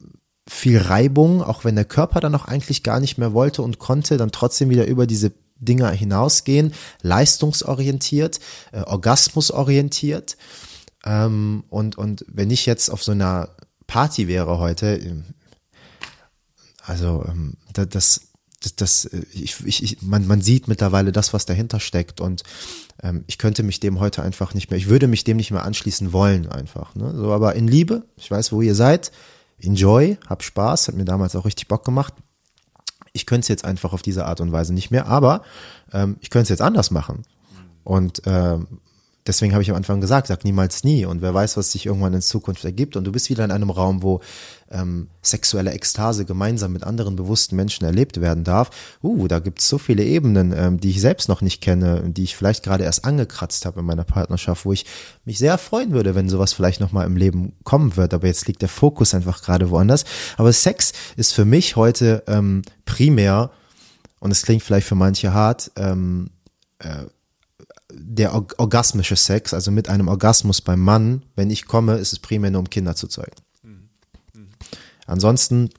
viel Reibung, auch wenn der Körper dann auch eigentlich gar nicht mehr wollte und konnte, dann trotzdem wieder über diese Dinger hinausgehen, leistungsorientiert, äh, orgasmusorientiert. Ähm, und, und wenn ich jetzt auf so einer Party wäre heute, ähm, also ähm, da- das, das, das äh, ich, ich, man, man sieht mittlerweile das, was dahinter steckt und ähm, ich könnte mich dem heute einfach nicht mehr, ich würde mich dem nicht mehr anschließen wollen einfach. Ne? So, aber in Liebe, ich weiß, wo ihr seid, enjoy, hab Spaß, hat mir damals auch richtig Bock gemacht. Ich könnte es jetzt einfach auf diese Art und Weise nicht mehr, aber ähm, ich könnte es jetzt anders machen. Und ähm, deswegen habe ich am Anfang gesagt, sag niemals nie. Und wer weiß, was sich irgendwann in Zukunft ergibt. Und du bist wieder in einem Raum, wo ähm, sexuelle Ekstase gemeinsam mit anderen bewussten Menschen erlebt werden darf. Uh, da gibt es so viele Ebenen, ähm, die ich selbst noch nicht kenne, die ich vielleicht gerade erst angekratzt habe in meiner Partnerschaft, wo ich mich sehr freuen würde, wenn sowas vielleicht nochmal im Leben kommen wird. Aber jetzt liegt der Fokus einfach gerade woanders. Aber Sex ist für mich heute ähm, primär, und es klingt vielleicht für manche hart, ähm, der org orgasmische Sex, also mit einem Orgasmus beim Mann, wenn ich komme, ist es primär nur um Kinder zu zeugen. Ansonsten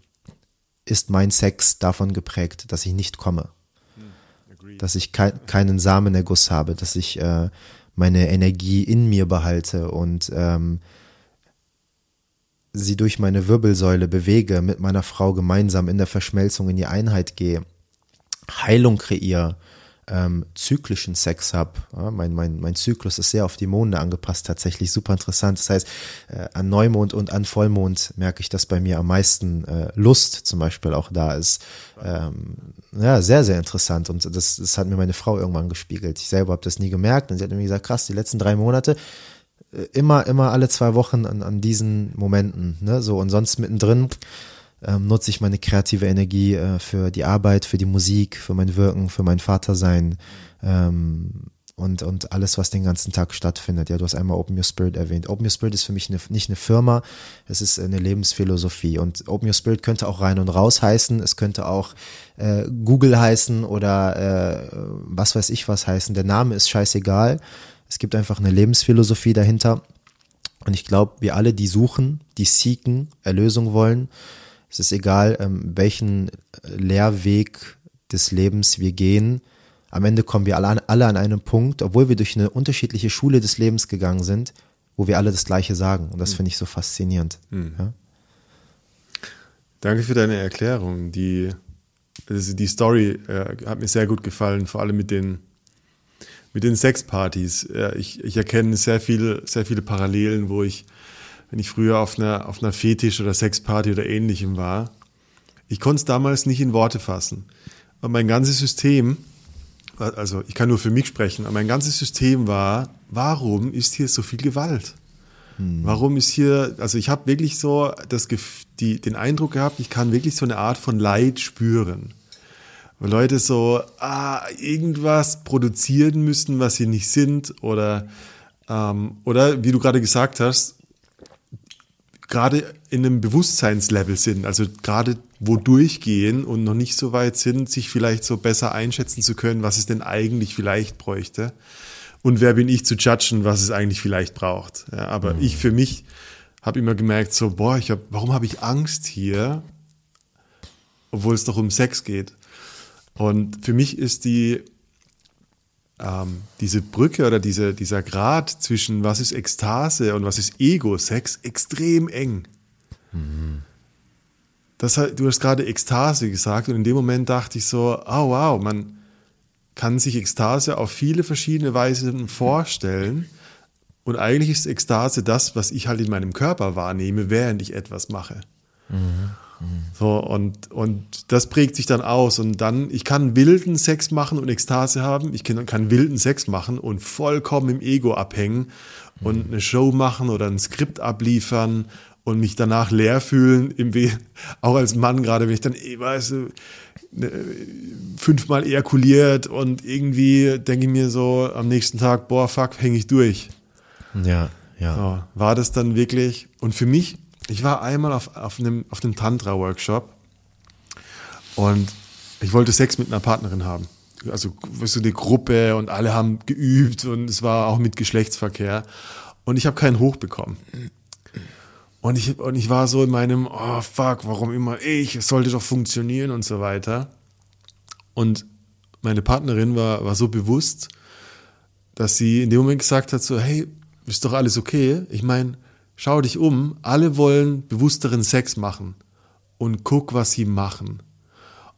ist mein Sex davon geprägt, dass ich nicht komme, dass ich kei keinen Samenerguss habe, dass ich äh, meine Energie in mir behalte und ähm, sie durch meine Wirbelsäule bewege, mit meiner Frau gemeinsam in der Verschmelzung in die Einheit gehe, Heilung kreiere, ähm, zyklischen Sex habe. Ja, mein, mein, mein Zyklus ist sehr auf die Monde angepasst, tatsächlich super interessant. Das heißt, äh, an Neumond und an Vollmond merke ich, dass bei mir am meisten äh, Lust zum Beispiel auch da ist. Ähm, ja, sehr, sehr interessant. Und das, das hat mir meine Frau irgendwann gespiegelt. Ich selber habe das nie gemerkt. Und sie hat mir gesagt, krass, die letzten drei Monate, äh, immer, immer alle zwei Wochen an, an diesen Momenten. Ne? So, und sonst mittendrin ähm, nutze ich meine kreative Energie äh, für die Arbeit, für die Musik, für mein Wirken, für mein Vatersein ähm, und, und alles, was den ganzen Tag stattfindet. Ja, du hast einmal Open Your Spirit erwähnt. Open Your Spirit ist für mich eine, nicht eine Firma, es ist eine Lebensphilosophie. Und Open Your Spirit könnte auch rein und raus heißen, es könnte auch äh, Google heißen oder äh, was weiß ich was heißen. Der Name ist scheißegal. Es gibt einfach eine Lebensphilosophie dahinter. Und ich glaube, wir alle, die suchen, die seeken, Erlösung wollen, es ist egal, ähm, welchen Lehrweg des Lebens wir gehen. Am Ende kommen wir alle an, alle an einen Punkt, obwohl wir durch eine unterschiedliche Schule des Lebens gegangen sind, wo wir alle das Gleiche sagen. Und das finde ich so faszinierend. Ja? Danke für deine Erklärung. Die, also die Story äh, hat mir sehr gut gefallen, vor allem mit den, mit den Sexpartys. Ja, ich, ich erkenne sehr viele, sehr viele Parallelen, wo ich, wenn ich früher auf einer, auf einer Fetisch- oder Sexparty oder ähnlichem war, ich konnte es damals nicht in Worte fassen. Und mein ganzes System, also ich kann nur für mich sprechen, aber mein ganzes System war, warum ist hier so viel Gewalt? Warum ist hier, also ich habe wirklich so das, die, den Eindruck gehabt, ich kann wirklich so eine Art von Leid spüren. Wo Leute so ah, irgendwas produzieren müssen, was sie nicht sind oder, ähm, oder wie du gerade gesagt hast, gerade in einem Bewusstseinslevel sind, also gerade wo durchgehen und noch nicht so weit sind, sich vielleicht so besser einschätzen zu können, was es denn eigentlich vielleicht bräuchte. Und wer bin ich zu judgen, was es eigentlich vielleicht braucht. Ja, aber ich für mich habe immer gemerkt, so, boah, ich hab, warum habe ich Angst hier, obwohl es doch um Sex geht. Und für mich ist die, ähm, diese Brücke oder diese, dieser Grad zwischen was ist Ekstase und was ist Ego-Sex extrem eng. Mhm. Das, du hast gerade Ekstase gesagt und in dem Moment dachte ich so, oh wow, man kann sich Ekstase auf viele verschiedene Weisen vorstellen. Und eigentlich ist Ekstase das, was ich halt in meinem Körper wahrnehme, während ich etwas mache. Mhm. So, und, und das prägt sich dann aus. Und dann, ich kann wilden Sex machen und Ekstase haben. Ich kann, kann wilden Sex machen und vollkommen im Ego abhängen und eine Show machen oder ein Skript abliefern und mich danach leer fühlen, im We auch als Mann, gerade wenn ich dann, weißt du, ne, fünfmal ejakuliert und irgendwie denke ich mir so am nächsten Tag, boah, fuck, hänge ich durch. Ja, ja. So, war das dann wirklich, und für mich ich war einmal auf, auf einem, auf einem Tantra-Workshop und ich wollte Sex mit einer Partnerin haben. Also weißt du, die Gruppe und alle haben geübt und es war auch mit Geschlechtsverkehr. Und ich habe keinen Hoch bekommen. Und ich, und ich war so in meinem, oh fuck, warum immer ich, es sollte doch funktionieren und so weiter. Und meine Partnerin war, war so bewusst, dass sie in dem Moment gesagt hat, so, hey, ist doch alles okay. Ich meine, Schau dich um, alle wollen bewussteren Sex machen und guck, was sie machen.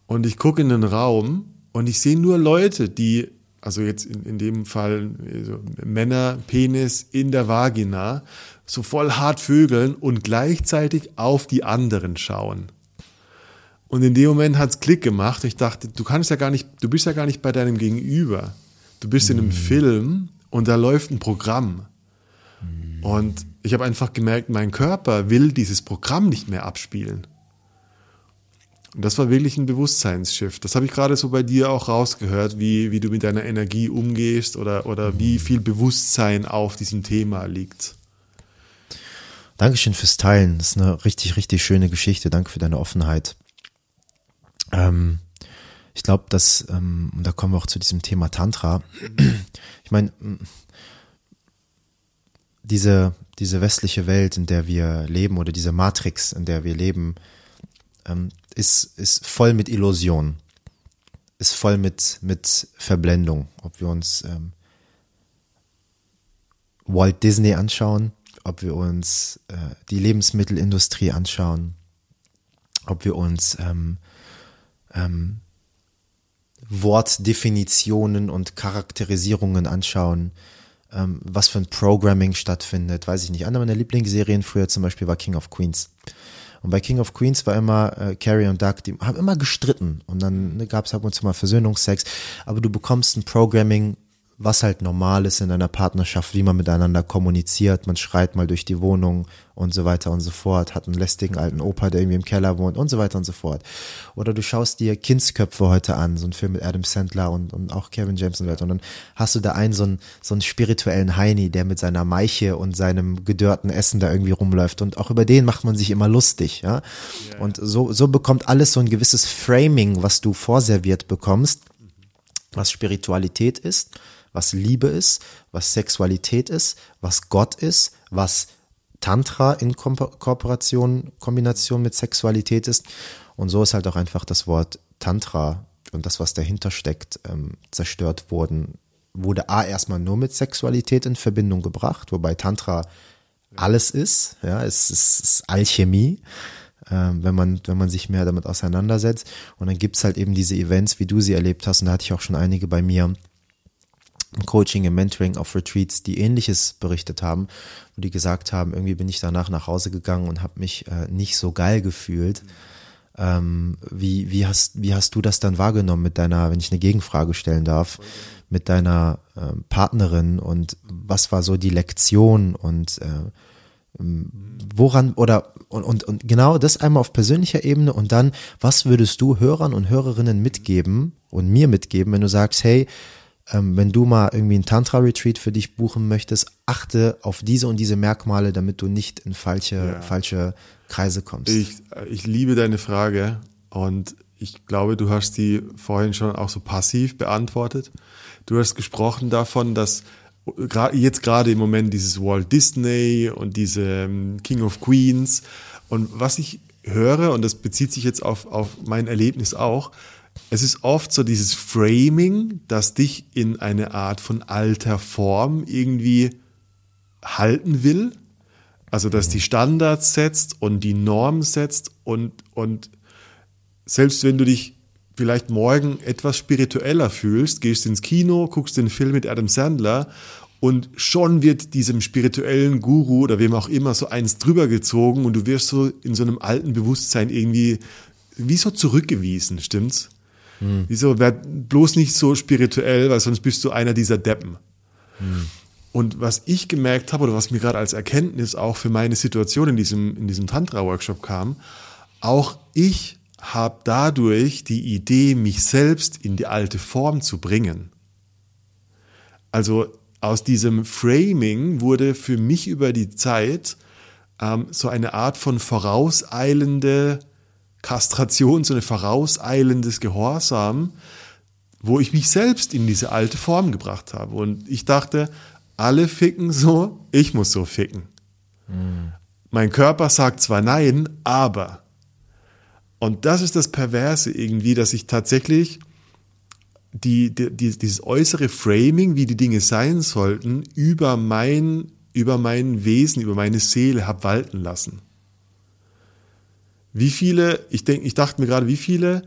Und ich gucke in den Raum und ich sehe nur Leute, die, also jetzt in, in dem Fall also Männer, Penis in der Vagina, so voll hart vögeln und gleichzeitig auf die anderen schauen. Und in dem Moment hat's Klick gemacht. Ich dachte, du kannst ja gar nicht, du bist ja gar nicht bei deinem Gegenüber. Du bist in einem mhm. Film und da läuft ein Programm. Mhm. Und ich habe einfach gemerkt, mein Körper will dieses Programm nicht mehr abspielen. Und das war wirklich ein Bewusstseinsschiff. Das habe ich gerade so bei dir auch rausgehört, wie, wie du mit deiner Energie umgehst oder, oder wie viel Bewusstsein auf diesem Thema liegt. Dankeschön fürs Teilen. Das ist eine richtig, richtig schöne Geschichte. Danke für deine Offenheit. Ähm, ich glaube, dass, ähm, und da kommen wir auch zu diesem Thema Tantra. Ich meine, diese, diese westliche Welt, in der wir leben, oder diese Matrix, in der wir leben, ähm, ist, ist voll mit Illusion, ist voll mit, mit Verblendung. Ob wir uns ähm, Walt Disney anschauen, ob wir uns äh, die Lebensmittelindustrie anschauen, ob wir uns ähm, ähm, Wortdefinitionen und Charakterisierungen anschauen, ähm, was für ein Programming stattfindet, weiß ich nicht. Eine meiner Lieblingsserien früher zum Beispiel war King of Queens. Und bei King of Queens war immer äh, Carrie und Doug, die haben immer gestritten und dann ne, gab es ab und zu mal Versöhnungsex. Aber du bekommst ein Programming was halt normal ist in einer Partnerschaft, wie man miteinander kommuniziert. Man schreit mal durch die Wohnung und so weiter und so fort, hat einen lästigen alten Opa, der irgendwie im Keller wohnt und so weiter und so fort. Oder du schaust dir Kindsköpfe heute an, so ein Film mit Adam Sandler und, und auch Kevin James und so weiter. Und dann hast du da einen so einen, so einen spirituellen Heini, der mit seiner Meiche und seinem gedörrten Essen da irgendwie rumläuft. Und auch über den macht man sich immer lustig, ja. Yeah. Und so, so bekommt alles so ein gewisses Framing, was du vorserviert bekommst, was Spiritualität ist was Liebe ist, was Sexualität ist, was Gott ist, was Tantra in Ko Kooperation, Kombination mit Sexualität ist. Und so ist halt auch einfach das Wort Tantra und das, was dahinter steckt, ähm, zerstört worden. Wurde A erstmal nur mit Sexualität in Verbindung gebracht, wobei Tantra alles ist, ja, es ist, es ist Alchemie, ähm, wenn man, wenn man sich mehr damit auseinandersetzt. Und dann gibt's halt eben diese Events, wie du sie erlebt hast, und da hatte ich auch schon einige bei mir, im Coaching, im Mentoring, auf Retreats, die ähnliches berichtet haben, wo die gesagt haben, irgendwie bin ich danach nach Hause gegangen und habe mich äh, nicht so geil gefühlt. Ähm, wie, wie, hast, wie hast du das dann wahrgenommen mit deiner, wenn ich eine Gegenfrage stellen darf, mit deiner äh, Partnerin und was war so die Lektion und äh, woran oder und, und, und genau das einmal auf persönlicher Ebene und dann, was würdest du Hörern und Hörerinnen mitgeben und mir mitgeben, wenn du sagst, hey, ähm, wenn du mal irgendwie ein Tantra-Retreat für dich buchen möchtest, achte auf diese und diese Merkmale, damit du nicht in falsche, ja. falsche Kreise kommst. Ich, ich liebe deine Frage und ich glaube, du hast die vorhin schon auch so passiv beantwortet. Du hast gesprochen davon, dass jetzt gerade im Moment dieses Walt Disney und diese ähm, King of Queens und was ich höre, und das bezieht sich jetzt auf, auf mein Erlebnis auch, es ist oft so dieses Framing, das dich in eine Art von alter Form irgendwie halten will. Also, dass die Standards setzt und die Norm setzt und, und selbst wenn du dich vielleicht morgen etwas spiritueller fühlst, gehst ins Kino, guckst den Film mit Adam Sandler und schon wird diesem spirituellen Guru oder wem auch immer so eins drüber gezogen und du wirst so in so einem alten Bewusstsein irgendwie wie so zurückgewiesen, stimmt's? Hm. Wieso, werd bloß nicht so spirituell, weil sonst bist du einer dieser Deppen. Hm. Und was ich gemerkt habe oder was mir gerade als Erkenntnis auch für meine Situation in diesem, in diesem Tantra-Workshop kam, auch ich habe dadurch die Idee, mich selbst in die alte Form zu bringen. Also aus diesem Framing wurde für mich über die Zeit ähm, so eine Art von vorauseilende Kastration, so eine vorauseilendes Gehorsam, wo ich mich selbst in diese alte Form gebracht habe. Und ich dachte, alle ficken so, ich muss so ficken. Mhm. Mein Körper sagt zwar nein, aber. Und das ist das Perverse irgendwie, dass ich tatsächlich die, die, dieses äußere Framing, wie die Dinge sein sollten, über mein, über mein Wesen, über meine Seele habe walten lassen. Wie viele, ich denke, ich dachte mir gerade, wie viele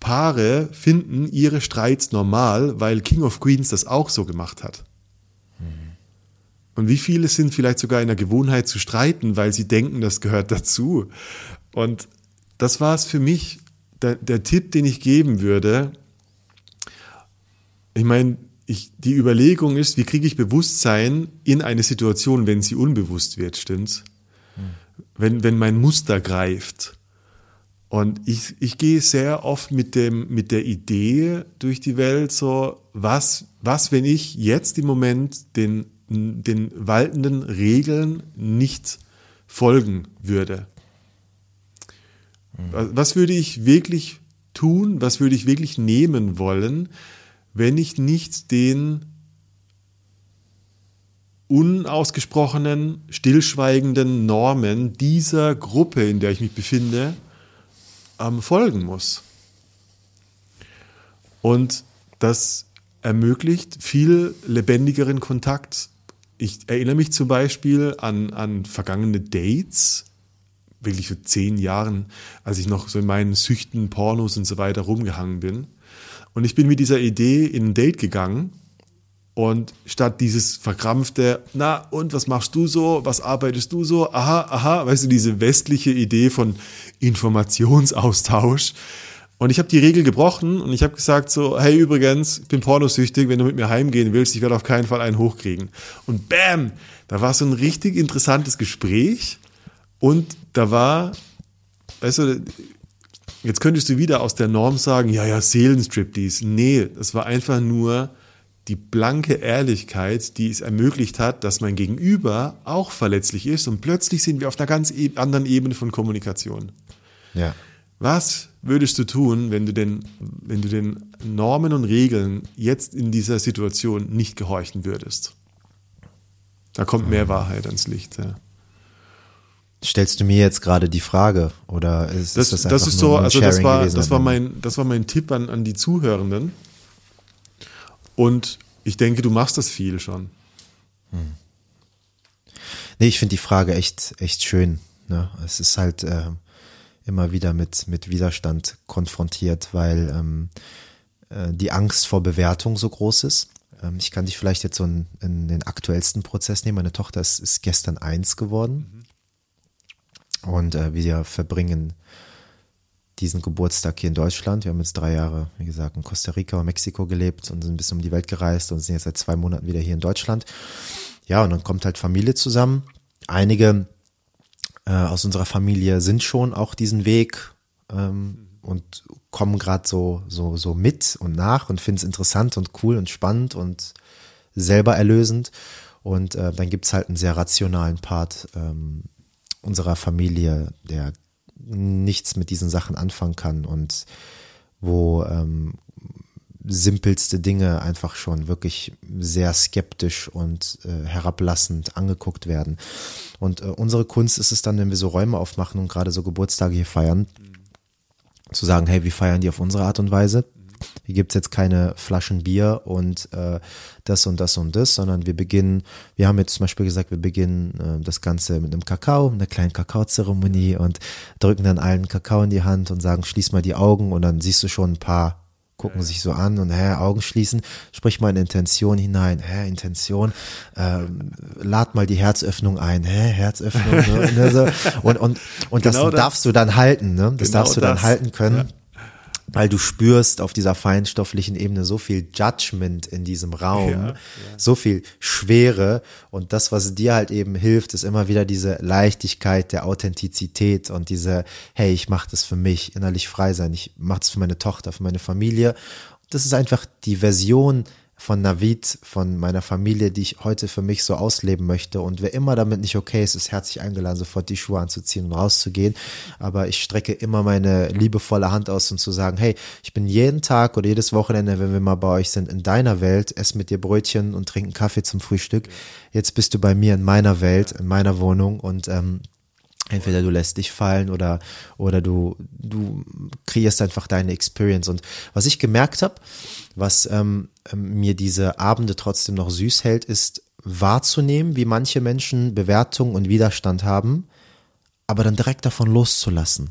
Paare finden ihre Streits normal, weil King of Queens das auch so gemacht hat. Und wie viele sind vielleicht sogar in der Gewohnheit zu streiten, weil sie denken, das gehört dazu. Und das war es für mich, der, der Tipp, den ich geben würde. Ich meine, ich, die Überlegung ist, wie kriege ich Bewusstsein in eine Situation, wenn sie unbewusst wird, stimmt's? Hm. Wenn, wenn mein Muster greift. Und ich, ich gehe sehr oft mit, dem, mit der Idee durch die Welt, so, was, was, wenn ich jetzt im Moment den den waltenden Regeln nicht folgen würde. Was würde ich wirklich tun, was würde ich wirklich nehmen wollen, wenn ich nicht den unausgesprochenen, stillschweigenden Normen dieser Gruppe, in der ich mich befinde, ähm, folgen muss. Und das ermöglicht viel lebendigeren Kontakt ich erinnere mich zum Beispiel an, an vergangene Dates, wirklich vor zehn Jahren, als ich noch so in meinen Süchten, Pornos und so weiter rumgehangen bin. Und ich bin mit dieser Idee in ein Date gegangen und statt dieses verkrampfte, na und was machst du so, was arbeitest du so, aha, aha, weißt du, diese westliche Idee von Informationsaustausch, und ich habe die Regel gebrochen und ich habe gesagt so, hey übrigens, ich bin pornosüchtig, wenn du mit mir heimgehen willst, ich werde auf keinen Fall einen hochkriegen. Und bam, da war so ein richtig interessantes Gespräch und da war, weißt du, jetzt könntest du wieder aus der Norm sagen, ja, ja, Seelenstriptease. Nee, das war einfach nur die blanke Ehrlichkeit, die es ermöglicht hat, dass mein Gegenüber auch verletzlich ist und plötzlich sind wir auf einer ganz e-, anderen Ebene von Kommunikation. Ja. Was würdest du tun, wenn du, den, wenn du den Normen und Regeln jetzt in dieser Situation nicht gehorchen würdest? Da kommt mehr Wahrheit ans Licht. Ja. Stellst du mir jetzt gerade die Frage oder ist das, das, das, das ist so, also das war, das war mein, das war mein Tipp an, an die Zuhörenden. Und ich denke, du machst das viel schon. Hm. Nee, ich finde die Frage echt, echt schön. Ne? Es ist halt, äh, immer wieder mit, mit Widerstand konfrontiert, weil ähm, äh, die Angst vor Bewertung so groß ist. Ähm, ich kann dich vielleicht jetzt so in, in, den aktuellsten Prozess nehmen. Meine Tochter ist, ist gestern eins geworden. Mhm. Und äh, wir verbringen diesen Geburtstag hier in Deutschland. Wir haben jetzt drei Jahre, wie gesagt, in Costa Rica und Mexiko gelebt und sind ein bisschen um die Welt gereist und sind jetzt seit zwei Monaten wieder hier in Deutschland. Ja, und dann kommt halt Familie zusammen. Einige äh, aus unserer Familie sind schon auch diesen Weg ähm, und kommen gerade so, so, so mit und nach und finden es interessant und cool und spannend und selber erlösend. Und äh, dann gibt's halt einen sehr rationalen Part ähm, unserer Familie, der nichts mit diesen Sachen anfangen kann und wo ähm, simpelste Dinge einfach schon wirklich sehr skeptisch und äh, herablassend angeguckt werden. Und äh, unsere Kunst ist es dann, wenn wir so Räume aufmachen und gerade so Geburtstage hier feiern, zu sagen, hey, wir feiern die auf unsere Art und Weise. Hier gibt's jetzt keine Flaschen Bier und äh, das und das und das, sondern wir beginnen, wir haben jetzt zum Beispiel gesagt, wir beginnen äh, das Ganze mit einem Kakao, einer kleinen Kakaozeremonie und drücken dann allen Kakao in die Hand und sagen, schließ mal die Augen und dann siehst du schon ein paar gucken sich so an und hä, Augen schließen, sprich mal in Intention hinein, hä, Intention, ähm, lad mal die Herzöffnung ein, hä, Herzöffnung, ne, ne, so. und, und, und genau das, das, darfst du dann halten, ne? Das genau darfst du das. dann halten können. Ja weil du spürst auf dieser feinstofflichen Ebene so viel Judgment in diesem Raum, ja, ja. so viel Schwere und das, was dir halt eben hilft, ist immer wieder diese Leichtigkeit der Authentizität und diese, hey, ich mache das für mich, innerlich frei sein, ich mache das für meine Tochter, für meine Familie. Das ist einfach die Version von Navid, von meiner Familie, die ich heute für mich so ausleben möchte. Und wer immer damit nicht okay ist, ist herzlich eingeladen, sofort die Schuhe anzuziehen und rauszugehen. Aber ich strecke immer meine liebevolle Hand aus und zu sagen, hey, ich bin jeden Tag oder jedes Wochenende, wenn wir mal bei euch sind, in deiner Welt, ess mit dir Brötchen und trinken Kaffee zum Frühstück. Jetzt bist du bei mir in meiner Welt, in meiner Wohnung und ähm, Entweder du lässt dich fallen oder, oder du, du kreierst einfach deine Experience. Und was ich gemerkt habe, was ähm, mir diese Abende trotzdem noch süß hält, ist wahrzunehmen, wie manche Menschen Bewertung und Widerstand haben, aber dann direkt davon loszulassen.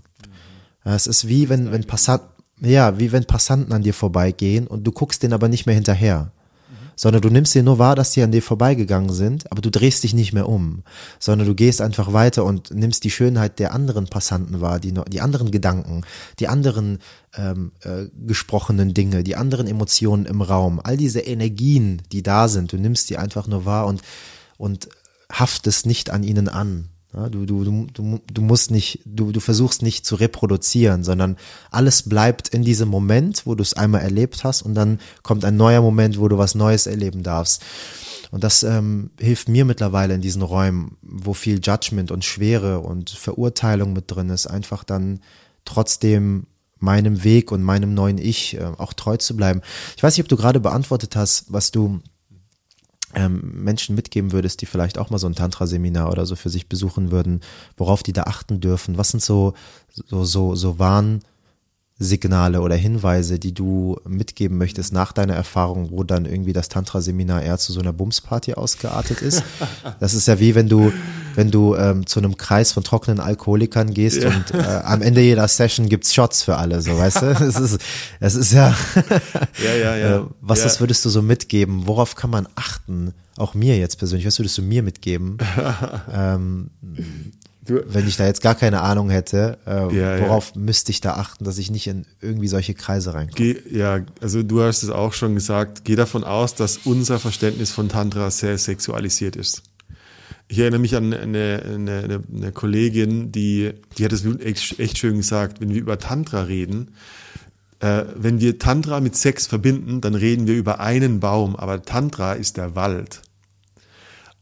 Mhm. Es ist wie wenn, wenn Passanten, ja, wie wenn Passanten an dir vorbeigehen und du guckst denen aber nicht mehr hinterher sondern du nimmst dir nur wahr, dass die an dir vorbeigegangen sind, aber du drehst dich nicht mehr um, sondern du gehst einfach weiter und nimmst die Schönheit der anderen Passanten wahr, die, die anderen Gedanken, die anderen ähm, äh, gesprochenen Dinge, die anderen Emotionen im Raum, all diese Energien, die da sind, du nimmst die einfach nur wahr und, und haftest nicht an ihnen an. Ja, du, du, du, du musst nicht, du, du versuchst nicht zu reproduzieren, sondern alles bleibt in diesem Moment, wo du es einmal erlebt hast und dann kommt ein neuer Moment, wo du was Neues erleben darfst. Und das ähm, hilft mir mittlerweile in diesen Räumen, wo viel Judgment und Schwere und Verurteilung mit drin ist, einfach dann trotzdem meinem Weg und meinem neuen Ich äh, auch treu zu bleiben. Ich weiß nicht, ob du gerade beantwortet hast, was du Menschen mitgeben würdest, die vielleicht auch mal so ein Tantra-Seminar oder so für sich besuchen würden, worauf die da achten dürfen? Was sind so, so, so, so Warnsignale oder Hinweise, die du mitgeben möchtest nach deiner Erfahrung, wo dann irgendwie das Tantra-Seminar eher zu so einer Bumsparty ausgeartet ist? Das ist ja wie wenn du, wenn du ähm, zu einem Kreis von trockenen Alkoholikern gehst ja. und äh, am Ende jeder Session gibt's Shots für alle, so weißt du? Es ist, es ist ja, ja, ja, ja. Äh, was ja. das würdest du so mitgeben? Worauf kann man achten? Auch mir jetzt persönlich, was würdest du mir mitgeben? ähm, Du, wenn ich da jetzt gar keine Ahnung hätte, äh, ja, worauf ja. müsste ich da achten, dass ich nicht in irgendwie solche Kreise reinkomme? ja, also du hast es auch schon gesagt, geh davon aus, dass unser Verständnis von Tantra sehr sexualisiert ist. Ich erinnere mich an eine, eine, eine Kollegin, die, die hat es echt, echt schön gesagt, wenn wir über Tantra reden, äh, wenn wir Tantra mit Sex verbinden, dann reden wir über einen Baum, aber Tantra ist der Wald.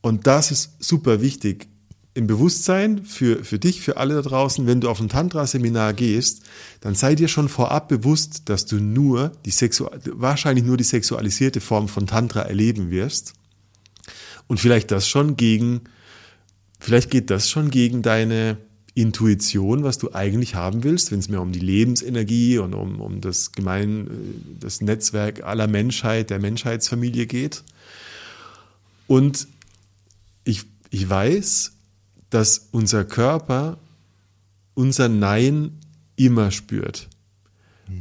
Und das ist super wichtig im Bewusstsein für, für dich, für alle da draußen, wenn du auf ein Tantra-Seminar gehst, dann sei dir schon vorab bewusst, dass du nur die Sexu wahrscheinlich nur die sexualisierte Form von Tantra erleben wirst. Und vielleicht das schon gegen, vielleicht geht das schon gegen deine Intuition, was du eigentlich haben willst, wenn es mehr um die Lebensenergie und um, um das Gemein, das Netzwerk aller Menschheit, der Menschheitsfamilie geht. Und ich, ich weiß, dass unser Körper unser Nein immer spürt.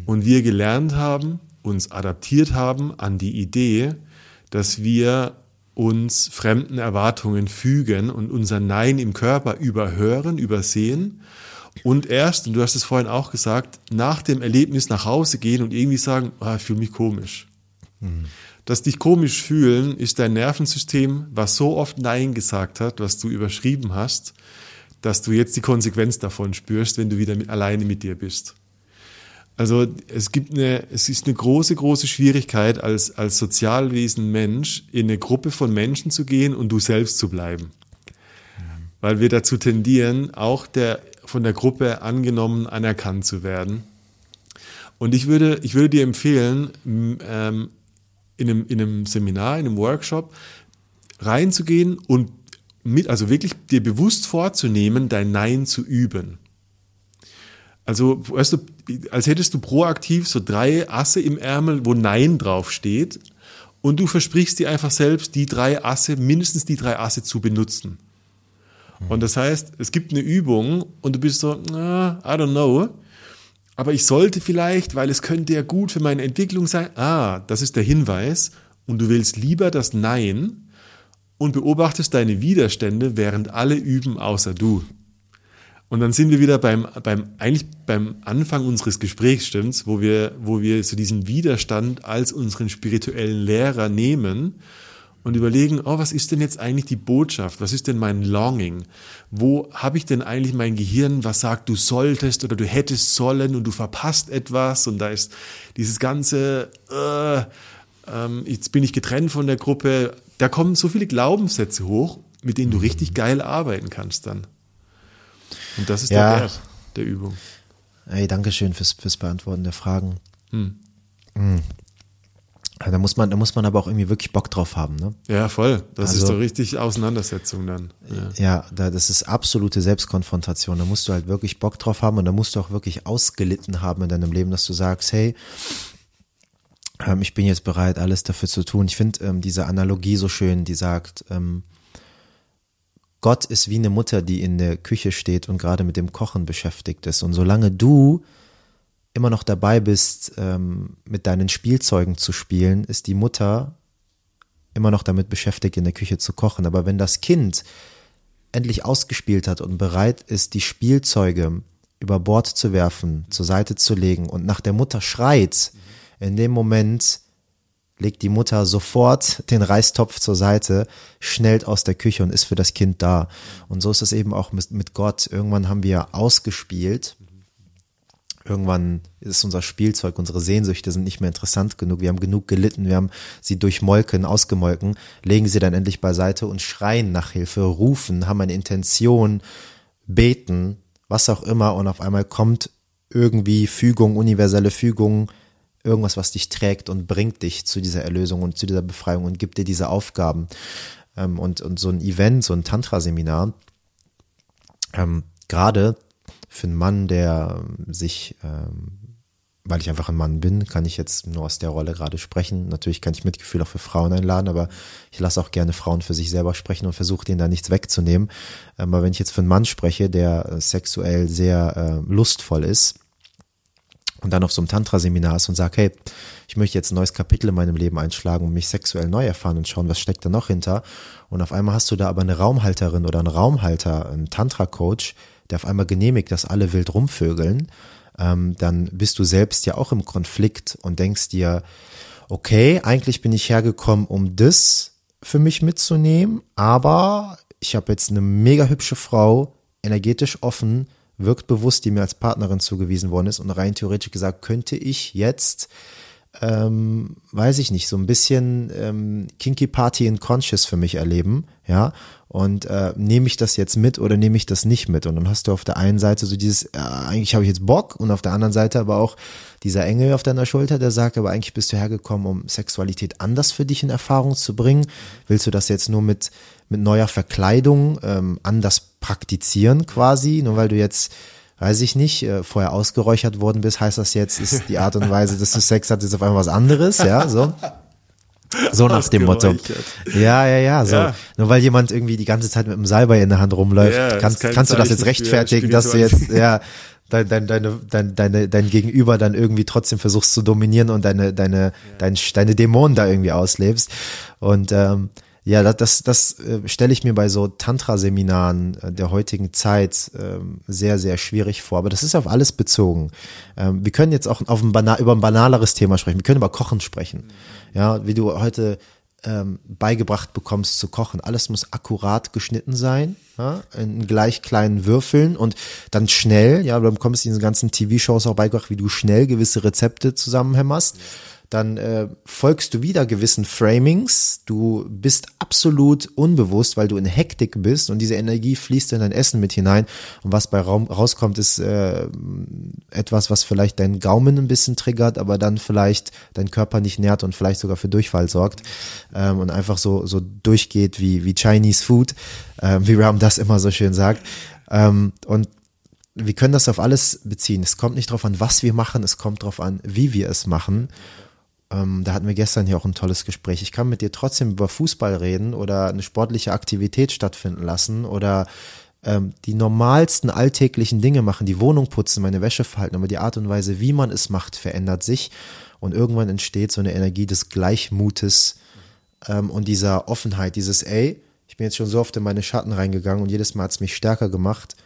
Und wir gelernt haben, uns adaptiert haben an die Idee, dass wir uns fremden Erwartungen fügen und unser Nein im Körper überhören, übersehen und erst, und du hast es vorhin auch gesagt, nach dem Erlebnis nach Hause gehen und irgendwie sagen, ah, ich fühle mich komisch. Mhm. Das dich komisch fühlen ist dein Nervensystem, was so oft Nein gesagt hat, was du überschrieben hast, dass du jetzt die Konsequenz davon spürst, wenn du wieder mit, alleine mit dir bist. Also es gibt eine, es ist eine große, große Schwierigkeit als, als Sozialwesen Mensch in eine Gruppe von Menschen zu gehen und du selbst zu bleiben. Weil wir dazu tendieren, auch der, von der Gruppe angenommen, anerkannt zu werden. Und ich würde, ich würde dir empfehlen, ähm, in einem, in einem Seminar, in einem Workshop reinzugehen und mit, also wirklich dir bewusst vorzunehmen, dein Nein zu üben. Also, weißt du, als hättest du proaktiv so drei Asse im Ärmel, wo Nein draufsteht. Und du versprichst dir einfach selbst, die drei Asse, mindestens die drei Asse zu benutzen. Und das heißt, es gibt eine Übung und du bist so, I don't know. Aber ich sollte vielleicht, weil es könnte ja gut für meine Entwicklung sein. Ah, das ist der Hinweis. Und du willst lieber das Nein und beobachtest deine Widerstände, während alle üben außer du. Und dann sind wir wieder beim, beim, eigentlich beim Anfang unseres Gesprächs, stimmt's, wo wir, wo wir so diesen Widerstand als unseren spirituellen Lehrer nehmen und überlegen, oh, was ist denn jetzt eigentlich die Botschaft? Was ist denn mein Longing? Wo habe ich denn eigentlich mein Gehirn, was sagt, du solltest oder du hättest sollen und du verpasst etwas und da ist dieses ganze, äh, ähm, jetzt bin ich getrennt von der Gruppe. Da kommen so viele Glaubenssätze hoch, mit denen du richtig geil arbeiten kannst dann. Und das ist Ja. der Wert der Übung. Hey, danke schön fürs, fürs Beantworten der Fragen. Hm. Da muss man, da muss man aber auch irgendwie wirklich Bock drauf haben, ne? Ja, voll. Das ist Also- doch richtig Auseinandersetzung dann. Ja. Ja, da, das ist absolute Selbstkonfrontation. Da musst du halt wirklich Bock drauf haben und da musst du auch wirklich ausgelitten haben in deinem Leben, dass du sagst, hey, ähm, ich bin jetzt bereit, alles dafür zu tun. Ich finde ähm, diese Analogie so schön, die sagt, ähm, Gott ist wie eine Mutter, die in der Küche steht und gerade mit dem Kochen beschäftigt ist. Und solange du immer noch dabei bist, ähm, mit deinen Spielzeugen zu spielen, ist die Mutter immer noch damit beschäftigt, in der Küche zu kochen. Aber wenn das Kind endlich ausgespielt hat und bereit ist, die Spielzeuge über Bord zu werfen, zur Seite zu legen und nach der Mutter schreit, in dem Moment legt die Mutter sofort den Reistopf zur Seite, schnellt aus der Küche und ist für das Kind da. Und so ist es eben auch mit, mit Gott. Irgendwann haben wir ausgespielt. Irgendwann ist unser Spielzeug, unsere Sehnsüchte sind nicht mehr interessant genug. Wir haben genug gelitten, wir haben sie durchmolken, ausgemolken, legen sie dann endlich beiseite und schreien nach Hilfe, rufen, haben eine Intention, beten, was auch immer. Und auf einmal kommt irgendwie Fügung, universelle Fügung, irgendwas, was dich trägt und bringt dich zu dieser Erlösung und zu dieser Befreiung und gibt dir diese Aufgaben. Ähm, und, und so ein Event, so ein Tantra-Seminar, ähm, gerade für einen Mann, der ähm, sich, ähm, weil ich einfach ein Mann bin, kann ich jetzt nur aus der Rolle gerade sprechen. Natürlich kann ich Mitgefühl auch für Frauen einladen, aber ich lasse auch gerne Frauen für sich selber sprechen und versuche denen da nichts wegzunehmen. Ähm, aber wenn ich jetzt für einen Mann spreche, der äh, sexuell sehr äh, lustvoll ist, und dann auf so einem Tantra-Seminar ist und sagt, hey, ich möchte jetzt ein neues Kapitel in meinem Leben einschlagen und mich sexuell neu erfahren und schauen, was steckt da noch hinter. Und auf einmal hast du da aber eine Raumhalterin oder einen Raumhalter, einen Tantra-Coach, der auf einmal genehmigt, dass alle wild rumvögeln, ähm, dann bist du selbst ja auch im Konflikt und denkst dir, okay, eigentlich bin ich hergekommen, um das für mich mitzunehmen, aber ich habe jetzt eine mega hübsche Frau, energetisch offen, wirkt bewusst, die mir als Partnerin zugewiesen worden ist und rein theoretisch gesagt, könnte ich jetzt, ähm, weiß ich nicht, so ein bisschen ähm, Kinky Party in Conscious für mich erleben, ja, und äh, nehme ich das jetzt mit oder nehme ich das nicht mit? Und dann hast du auf der einen Seite so dieses, äh, eigentlich habe ich jetzt Bock und auf der anderen Seite aber auch dieser Engel auf deiner Schulter, der sagt, aber eigentlich bist du hergekommen, um Sexualität anders für dich in Erfahrung zu bringen. Willst du das jetzt nur mit, mit neuer Verkleidung ähm, anders praktizieren quasi, nur weil du jetzt weiß ich nicht, äh, vorher ausgeräuchert worden bist, heißt das jetzt, ist die Art und Weise, dass du Sex hattest, auf einmal was anderes, ja, so. So nach dem Motto. Ja, ja, ja, so. Ja. Nur weil jemand irgendwie die ganze Zeit mit einem Salbei in der Hand rumläuft, Ja, kannst, kannst du das jetzt rechtfertigen, dass du jetzt, ja, dein, dein, deine, dein, deine, dein Gegenüber dann irgendwie trotzdem versuchst zu dominieren und deine, deine, dein, deine Dämonen da irgendwie auslebst. Und ähm, ja, das, das, das äh, stelle ich mir bei so Tantra-Seminaren äh, der heutigen Zeit ähm, sehr, sehr schwierig vor. Aber das ist auf alles bezogen. Ähm, wir können jetzt auch auf ein bana über ein banaleres Thema sprechen. Wir können über Kochen sprechen. Ja, wie du heute ähm, beigebracht bekommst zu kochen. Alles muss akkurat geschnitten sein, ja, in gleich kleinen Würfeln und dann schnell, ja, du bekommst in diesen ganzen TV-Shows auch beigebracht, wie du schnell gewisse Rezepte zusammenhämmerst. Dann äh, folgst du wieder gewissen Framings. Du bist absolut unbewusst, weil du in Hektik bist und diese Energie fließt in dein Essen mit hinein. Und was bei Raum rauskommt, ist äh, etwas, was vielleicht deinen Gaumen ein bisschen triggert, aber dann vielleicht deinen Körper nicht nährt und vielleicht sogar für Durchfall sorgt ähm, und einfach so so durchgeht wie wie Chinese Food, ähm, wie Ram das immer so schön sagt. Ähm, und wir können das auf alles beziehen. Es kommt nicht darauf an, was wir machen, es kommt darauf an, wie wir es machen. Ähm, da hatten wir gestern hier auch ein tolles Gespräch. Ich kann mit dir trotzdem über Fußball reden oder eine sportliche Aktivität stattfinden lassen oder ähm, die normalsten alltäglichen Dinge machen, die Wohnung putzen, meine Wäsche falten, aber die Art und Weise, wie man es macht, verändert sich und irgendwann entsteht so eine Energie des Gleichmutes ähm, und dieser Offenheit, dieses ey, ich bin jetzt schon so oft in meine Schatten reingegangen und jedes Mal hat es mich stärker gemacht.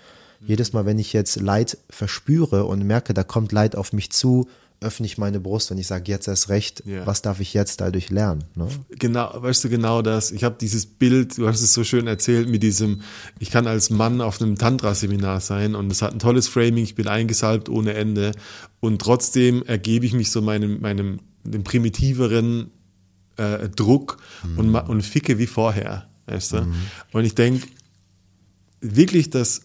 Jedes Mal, wenn ich jetzt Leid verspüre und merke, da kommt Leid auf mich zu, öffne ich meine Brust und ich sage jetzt erst recht, Ja. was darf ich jetzt dadurch lernen? Ne? Genau, weißt du genau das. Ich habe dieses Bild, du hast es so schön erzählt mit diesem, ich kann als Mann auf einem Tantra-Seminar sein und es hat ein tolles Framing, ich bin eingesalbt ohne Ende und trotzdem ergebe ich mich so meinem, meinem dem primitiveren äh, Druck und, ma- und ficke wie vorher. Weißt du? Und ich denke wirklich, dass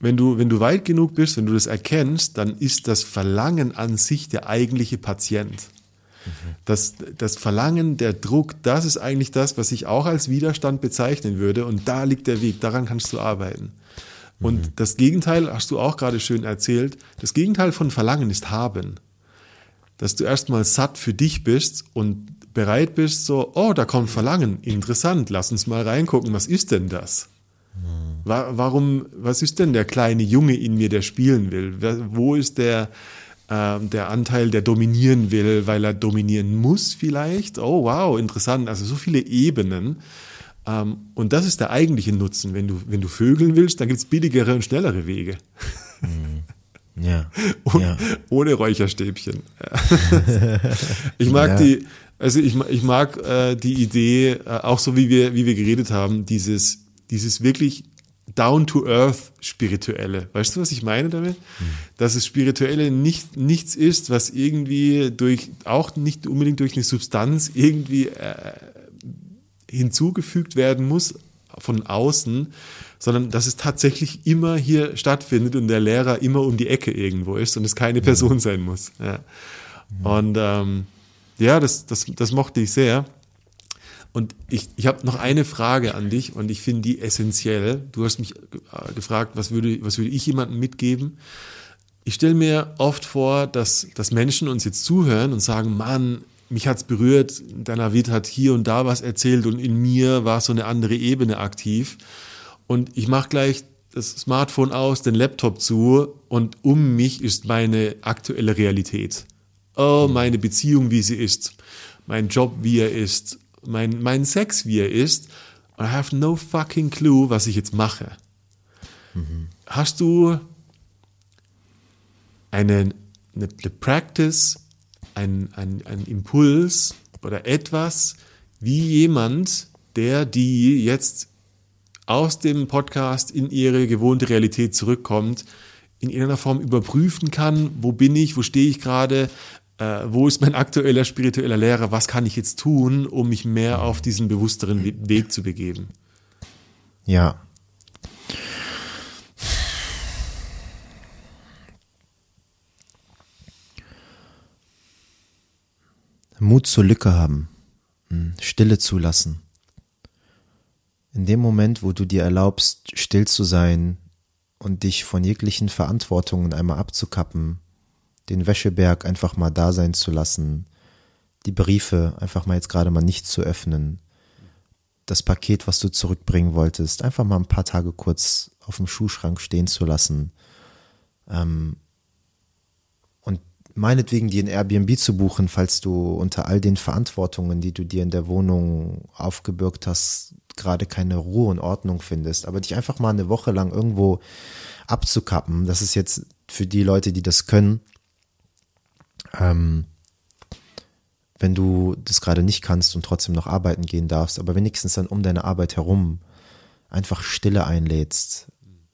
wenn du, wenn du weit genug bist, wenn du das erkennst, dann ist das Verlangen an sich der eigentliche Patient. Das, das Verlangen, der Druck, das ist eigentlich das, was ich auch als Widerstand bezeichnen würde. Und da liegt der Weg, daran kannst du arbeiten. Und das Gegenteil hast du auch gerade schön erzählt. Das Gegenteil von Verlangen ist haben. Dass du erstmal satt für dich bist und bereit bist, so, oh, da kommt Verlangen. Interessant, lass uns mal reingucken, was ist denn das? Wa- Warum, was ist denn der kleine Junge in mir, der spielen will? Wo ist der, ähm, der Anteil, der dominieren will, weil er dominieren muss vielleicht? Oh, wow, interessant. Also so viele Ebenen. Ähm, und das ist der eigentliche Nutzen. Wenn du, wenn du vögeln willst, dann gibt's billigere und schnellere Wege. Ja. Oh- ja. Ohne Räucherstäbchen. ich mag Ja. die, also ich, ich mag äh, die Idee, äh, auch so wie wir, wie wir geredet haben, dieses, dieses wirklich down to earth spirituelle. Weißt du, was ich meine damit? Dass es spirituelle nicht, nichts ist, was irgendwie durch, auch nicht unbedingt durch eine Substanz irgendwie äh, hinzugefügt werden muss von außen, sondern dass es tatsächlich immer hier stattfindet und der Lehrer immer um die Ecke irgendwo ist und es keine Person sein muss. Ja. Und ähm, ja, das, das, das mochte ich sehr. Und ich, ich habe noch eine Frage an dich und ich finde die essentiell. Du hast mich äh, gefragt, was würde, was würde ich jemandem mitgeben? Ich stelle mir oft vor, dass, dass Menschen uns jetzt zuhören und sagen, Mann, mich hat's berührt, David hat hier und da was erzählt und in mir war so eine andere Ebene aktiv. Und ich mache gleich das Smartphone aus, den Laptop zu und um mich ist meine aktuelle Realität. Oh, meine Beziehung, wie sie ist, mein Job, wie er ist, mein, mein Sex, wie er ist. I have no fucking clue, was ich jetzt mache. Hast du eine, eine, eine Practice, ein, ein, ein Impuls oder etwas, wie jemand, der die jetzt aus dem Podcast in ihre gewohnte Realität zurückkommt, in irgendeiner Form überprüfen kann, wo bin ich, wo stehe ich gerade, äh, wo ist mein aktueller spiritueller Lehrer, was kann ich jetzt tun, um mich mehr auf diesen bewussteren We- Weg zu begeben. Ja. Mut zur Lücke haben, Hm, Stille zulassen. In dem Moment, wo du dir erlaubst, still zu sein und dich von jeglichen Verantwortungen einmal abzukappen, den Wäscheberg einfach mal da sein zu lassen, die Briefe einfach mal jetzt gerade mal nicht zu öffnen, das Paket, was du zurückbringen wolltest, einfach mal ein paar Tage kurz auf dem Schuhschrank stehen zu lassen. Ähm, und meinetwegen dir ein Airbnb zu buchen, falls du unter all den Verantwortungen, die du dir in der Wohnung aufgebürgt hast, gerade keine Ruhe und Ordnung findest. Aber dich einfach mal eine Woche lang irgendwo abzukappen, das ist jetzt für die Leute, die das können, ähm, wenn du das gerade nicht kannst und trotzdem noch arbeiten gehen darfst, aber wenigstens dann um deine Arbeit herum einfach Stille einlädst.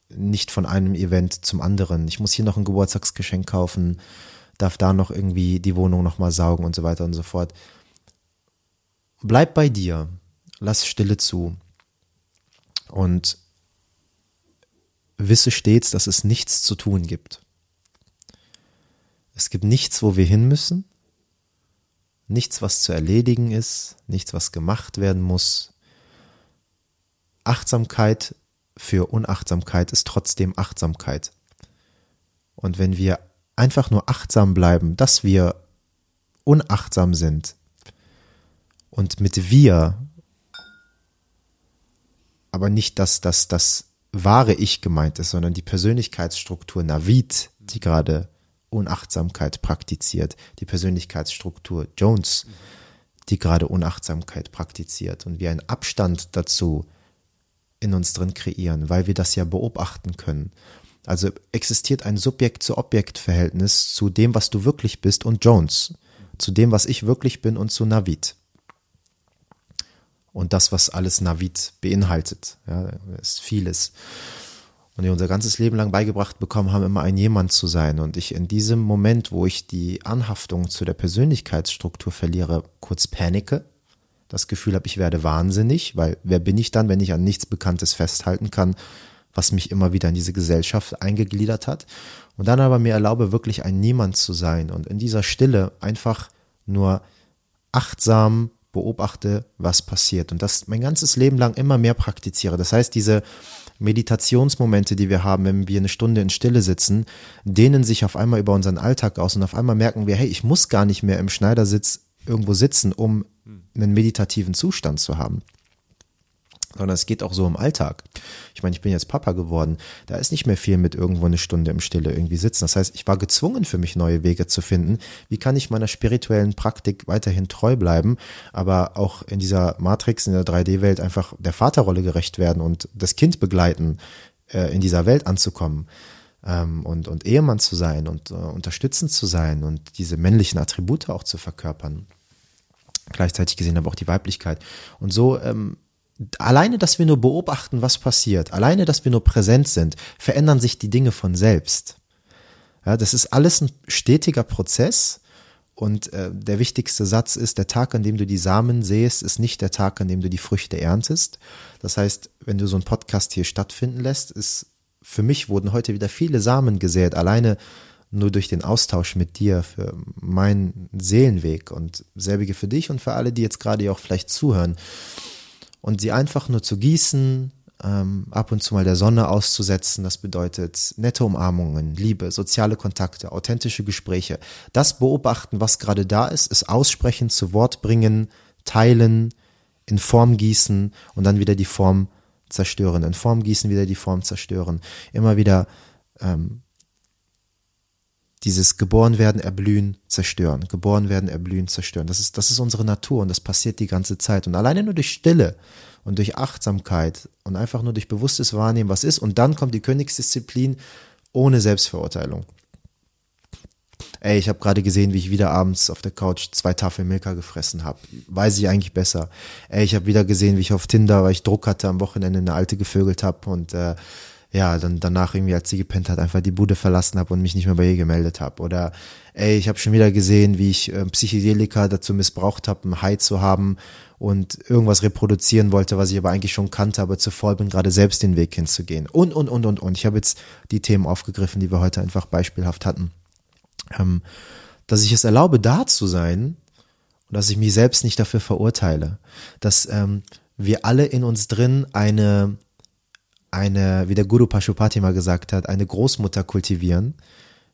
Nicht von einem Event zum anderen. Ich muss hier noch ein Geburtstagsgeschenk kaufen, darf da noch irgendwie die Wohnung nochmal saugen und so weiter und so fort. Bleib bei dir. Lass Stille zu. Und wisse stets, dass es nichts zu tun gibt. Es gibt nichts, wo wir hin müssen nichts, was zu erledigen ist, nichts, was gemacht werden muss. Achtsamkeit für Unachtsamkeit ist trotzdem Achtsamkeit. Und wenn wir einfach nur achtsam bleiben, dass wir unachtsam sind und mit wir, aber nicht, dass das, das wahre Ich gemeint ist, sondern die Persönlichkeitsstruktur Navid, die gerade Unachtsamkeit praktiziert, die Persönlichkeitsstruktur Jones, die gerade Unachtsamkeit praktiziert und wir einen Abstand dazu in uns drin kreieren, weil wir das ja beobachten können. Also existiert ein Subjekt-zu-Objekt-Verhältnis zu dem, was du wirklich bist und Jones, zu dem, was ich wirklich bin und zu Navid. Und das, was alles Navid beinhaltet, ja, ist vieles. Und wir unser ganzes Leben lang beigebracht bekommen haben, immer ein Jemand zu sein. Und ich in diesem Moment, wo ich die Anhaftung zu der Persönlichkeitsstruktur verliere, kurz panike, das Gefühl habe, ich werde wahnsinnig, weil wer bin ich dann, wenn ich an nichts Bekanntes festhalten kann, was mich immer wieder in diese Gesellschaft eingegliedert hat. Und dann aber mir erlaube, wirklich ein Niemand zu sein und in dieser Stille einfach nur achtsam beobachte, was passiert. Und das mein ganzes Leben lang immer mehr praktiziere. Das heißt, diese Meditationsmomente, die wir haben, wenn wir eine Stunde in Stille sitzen, dehnen sich auf einmal über unseren Alltag aus und auf einmal merken wir, hey, ich muss gar nicht mehr im Schneidersitz irgendwo sitzen, um einen meditativen Zustand zu haben. Sondern es geht auch so im Alltag. Ich meine, ich bin jetzt Papa geworden. Da ist nicht mehr viel mit irgendwo eine Stunde im Stille irgendwie sitzen. Das heißt, ich war gezwungen für mich neue Wege zu finden. Wie kann ich meiner spirituellen Praktik weiterhin treu bleiben, aber auch in dieser Matrix, in der 3D-Welt einfach der Vaterrolle gerecht werden und das Kind begleiten, äh, in dieser Welt anzukommen ähm, und, und Ehemann zu sein und äh, unterstützend zu sein und diese männlichen Attribute auch zu verkörpern gleichzeitig gesehen aber auch die Weiblichkeit. Und so, ähm, alleine, dass wir nur beobachten, was passiert, alleine, dass wir nur präsent sind, verändern sich die Dinge von selbst. Ja, das ist alles ein stetiger Prozess. Und äh, der wichtigste Satz ist, der Tag, an dem du die Samen sähst, ist nicht der Tag, an dem du die Früchte erntest. Das heißt, wenn du so einen Podcast hier stattfinden lässt, ist für mich wurden heute wieder viele Samen gesät. Alleine nur durch den Austausch mit dir für meinen Seelenweg und selbige für dich und für alle, die jetzt gerade auch vielleicht zuhören. Und sie einfach nur zu gießen, ähm, ab und zu mal der Sonne auszusetzen, das bedeutet nette Umarmungen, Liebe, soziale Kontakte, authentische Gespräche. Das beobachten, was gerade da ist, es aussprechen, zu Wort bringen, teilen, in Form gießen und dann wieder die Form zerstören, in Form gießen, wieder die Form zerstören. Immer wieder ähm, dieses geboren werden, erblühen, zerstören, geboren werden, erblühen, zerstören. Das ist, das ist unsere Natur und das passiert die ganze Zeit. Und alleine nur durch Stille und durch Achtsamkeit und einfach nur durch bewusstes Wahrnehmen, was ist. Und dann kommt die Königsdisziplin ohne Selbstverurteilung. Ey, ich habe gerade gesehen, wie ich wieder abends auf der Couch zwei Tafeln Milka gefressen habe. Weiß ich eigentlich besser. Ey, ich habe wieder gesehen, wie ich auf Tinder, weil ich Druck hatte, am Wochenende eine alte gevögelt habe und äh, ja, dann danach irgendwie, als sie gepennt hat, einfach die Bude verlassen habe und mich nicht mehr bei ihr gemeldet habe. Oder ey, ich habe schon wieder gesehen, wie ich äh, Psychedelika dazu missbraucht habe, ein High zu haben und irgendwas reproduzieren wollte, was ich aber eigentlich schon kannte, aber zu voll bin, gerade selbst den Weg hinzugehen. Und, und, und, und, und. Ich habe jetzt die Themen aufgegriffen, die wir heute einfach beispielhaft hatten. Ähm, dass ich es erlaube, da zu sein und dass ich mich selbst nicht dafür verurteile. Dass ähm, wir alle in uns drin eine eine, wie der Guru Pashupati mal gesagt hat, eine Großmutter kultivieren.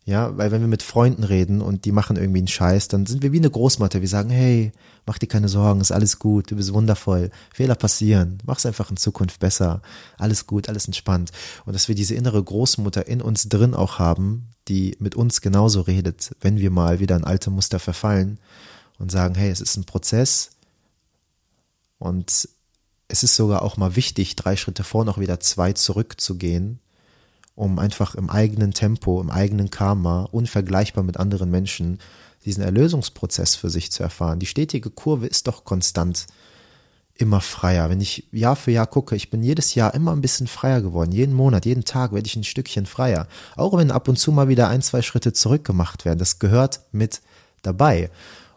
Ja, weil wenn wir mit Freunden reden und die machen irgendwie einen Scheiß, dann sind wir wie eine Großmutter. Wir sagen, hey, mach dir keine Sorgen, ist alles gut, du bist wundervoll. Fehler passieren, mach's einfach in Zukunft besser. Alles gut, alles entspannt. Und dass wir diese innere Großmutter in uns drin auch haben, die mit uns genauso redet, wenn wir mal wieder in alte Muster verfallen und sagen, hey, es ist ein Prozess und es ist sogar auch mal wichtig, drei Schritte vor noch wieder zwei zurückzugehen, um einfach im eigenen Tempo, im eigenen Karma, unvergleichbar mit anderen Menschen, diesen Erlösungsprozess für sich zu erfahren. Die stetige Kurve ist doch konstant immer freier. Wenn ich Jahr für Jahr gucke, ich bin jedes Jahr immer ein bisschen freier geworden. Jeden Monat, jeden Tag werde ich ein Stückchen freier. Auch wenn ab und zu mal wieder ein, zwei Schritte zurückgemacht werden. Das gehört mit dabei.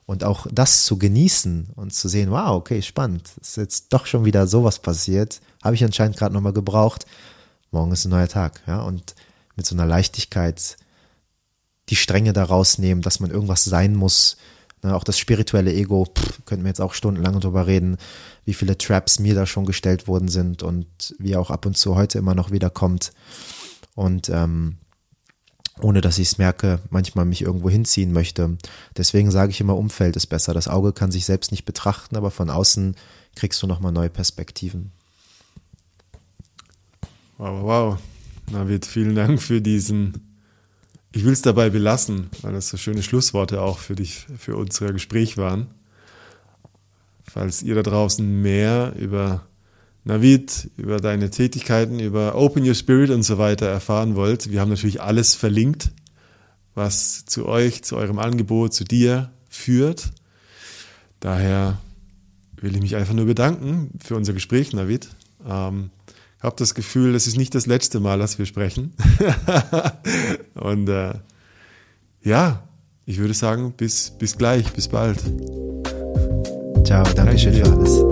Und auch das zu genießen und zu sehen, wow, okay, spannend, ist jetzt doch schon wieder sowas passiert, habe ich anscheinend gerade nochmal gebraucht. Morgen ist ein neuer Tag, ja, und mit so einer Leichtigkeit die Stränge da rausnehmen, dass man irgendwas sein muss. Ne, auch das spirituelle Ego, könnten wir jetzt auch stundenlang drüber reden, wie viele Traps mir da schon gestellt worden sind und wie auch ab und zu heute immer noch wieder kommt. Und ähm, ohne dass ich es merke, manchmal mich irgendwo hinziehen möchte. Deswegen sage ich immer, Umfeld ist besser. Das Auge kann sich selbst nicht betrachten, aber von außen kriegst du nochmal neue Perspektiven. Wow, wow. Navid, vielen Dank für diesen, ich will es dabei belassen, weil das so schöne Schlussworte auch für dich, für unser Gespräch waren. Falls ihr da draußen mehr über Navid, über deine Tätigkeiten, über Open Your Spirit und so weiter erfahren wollt, wir haben natürlich alles verlinkt, was zu euch, zu eurem Angebot, zu dir führt. Daher will ich mich einfach nur bedanken für unser Gespräch, Navid. Ähm, habe das Gefühl, es ist nicht das letzte Mal, dass wir sprechen. und äh, ja, ich würde sagen, bis, bis gleich, bis bald. Ciao, danke schön für alles.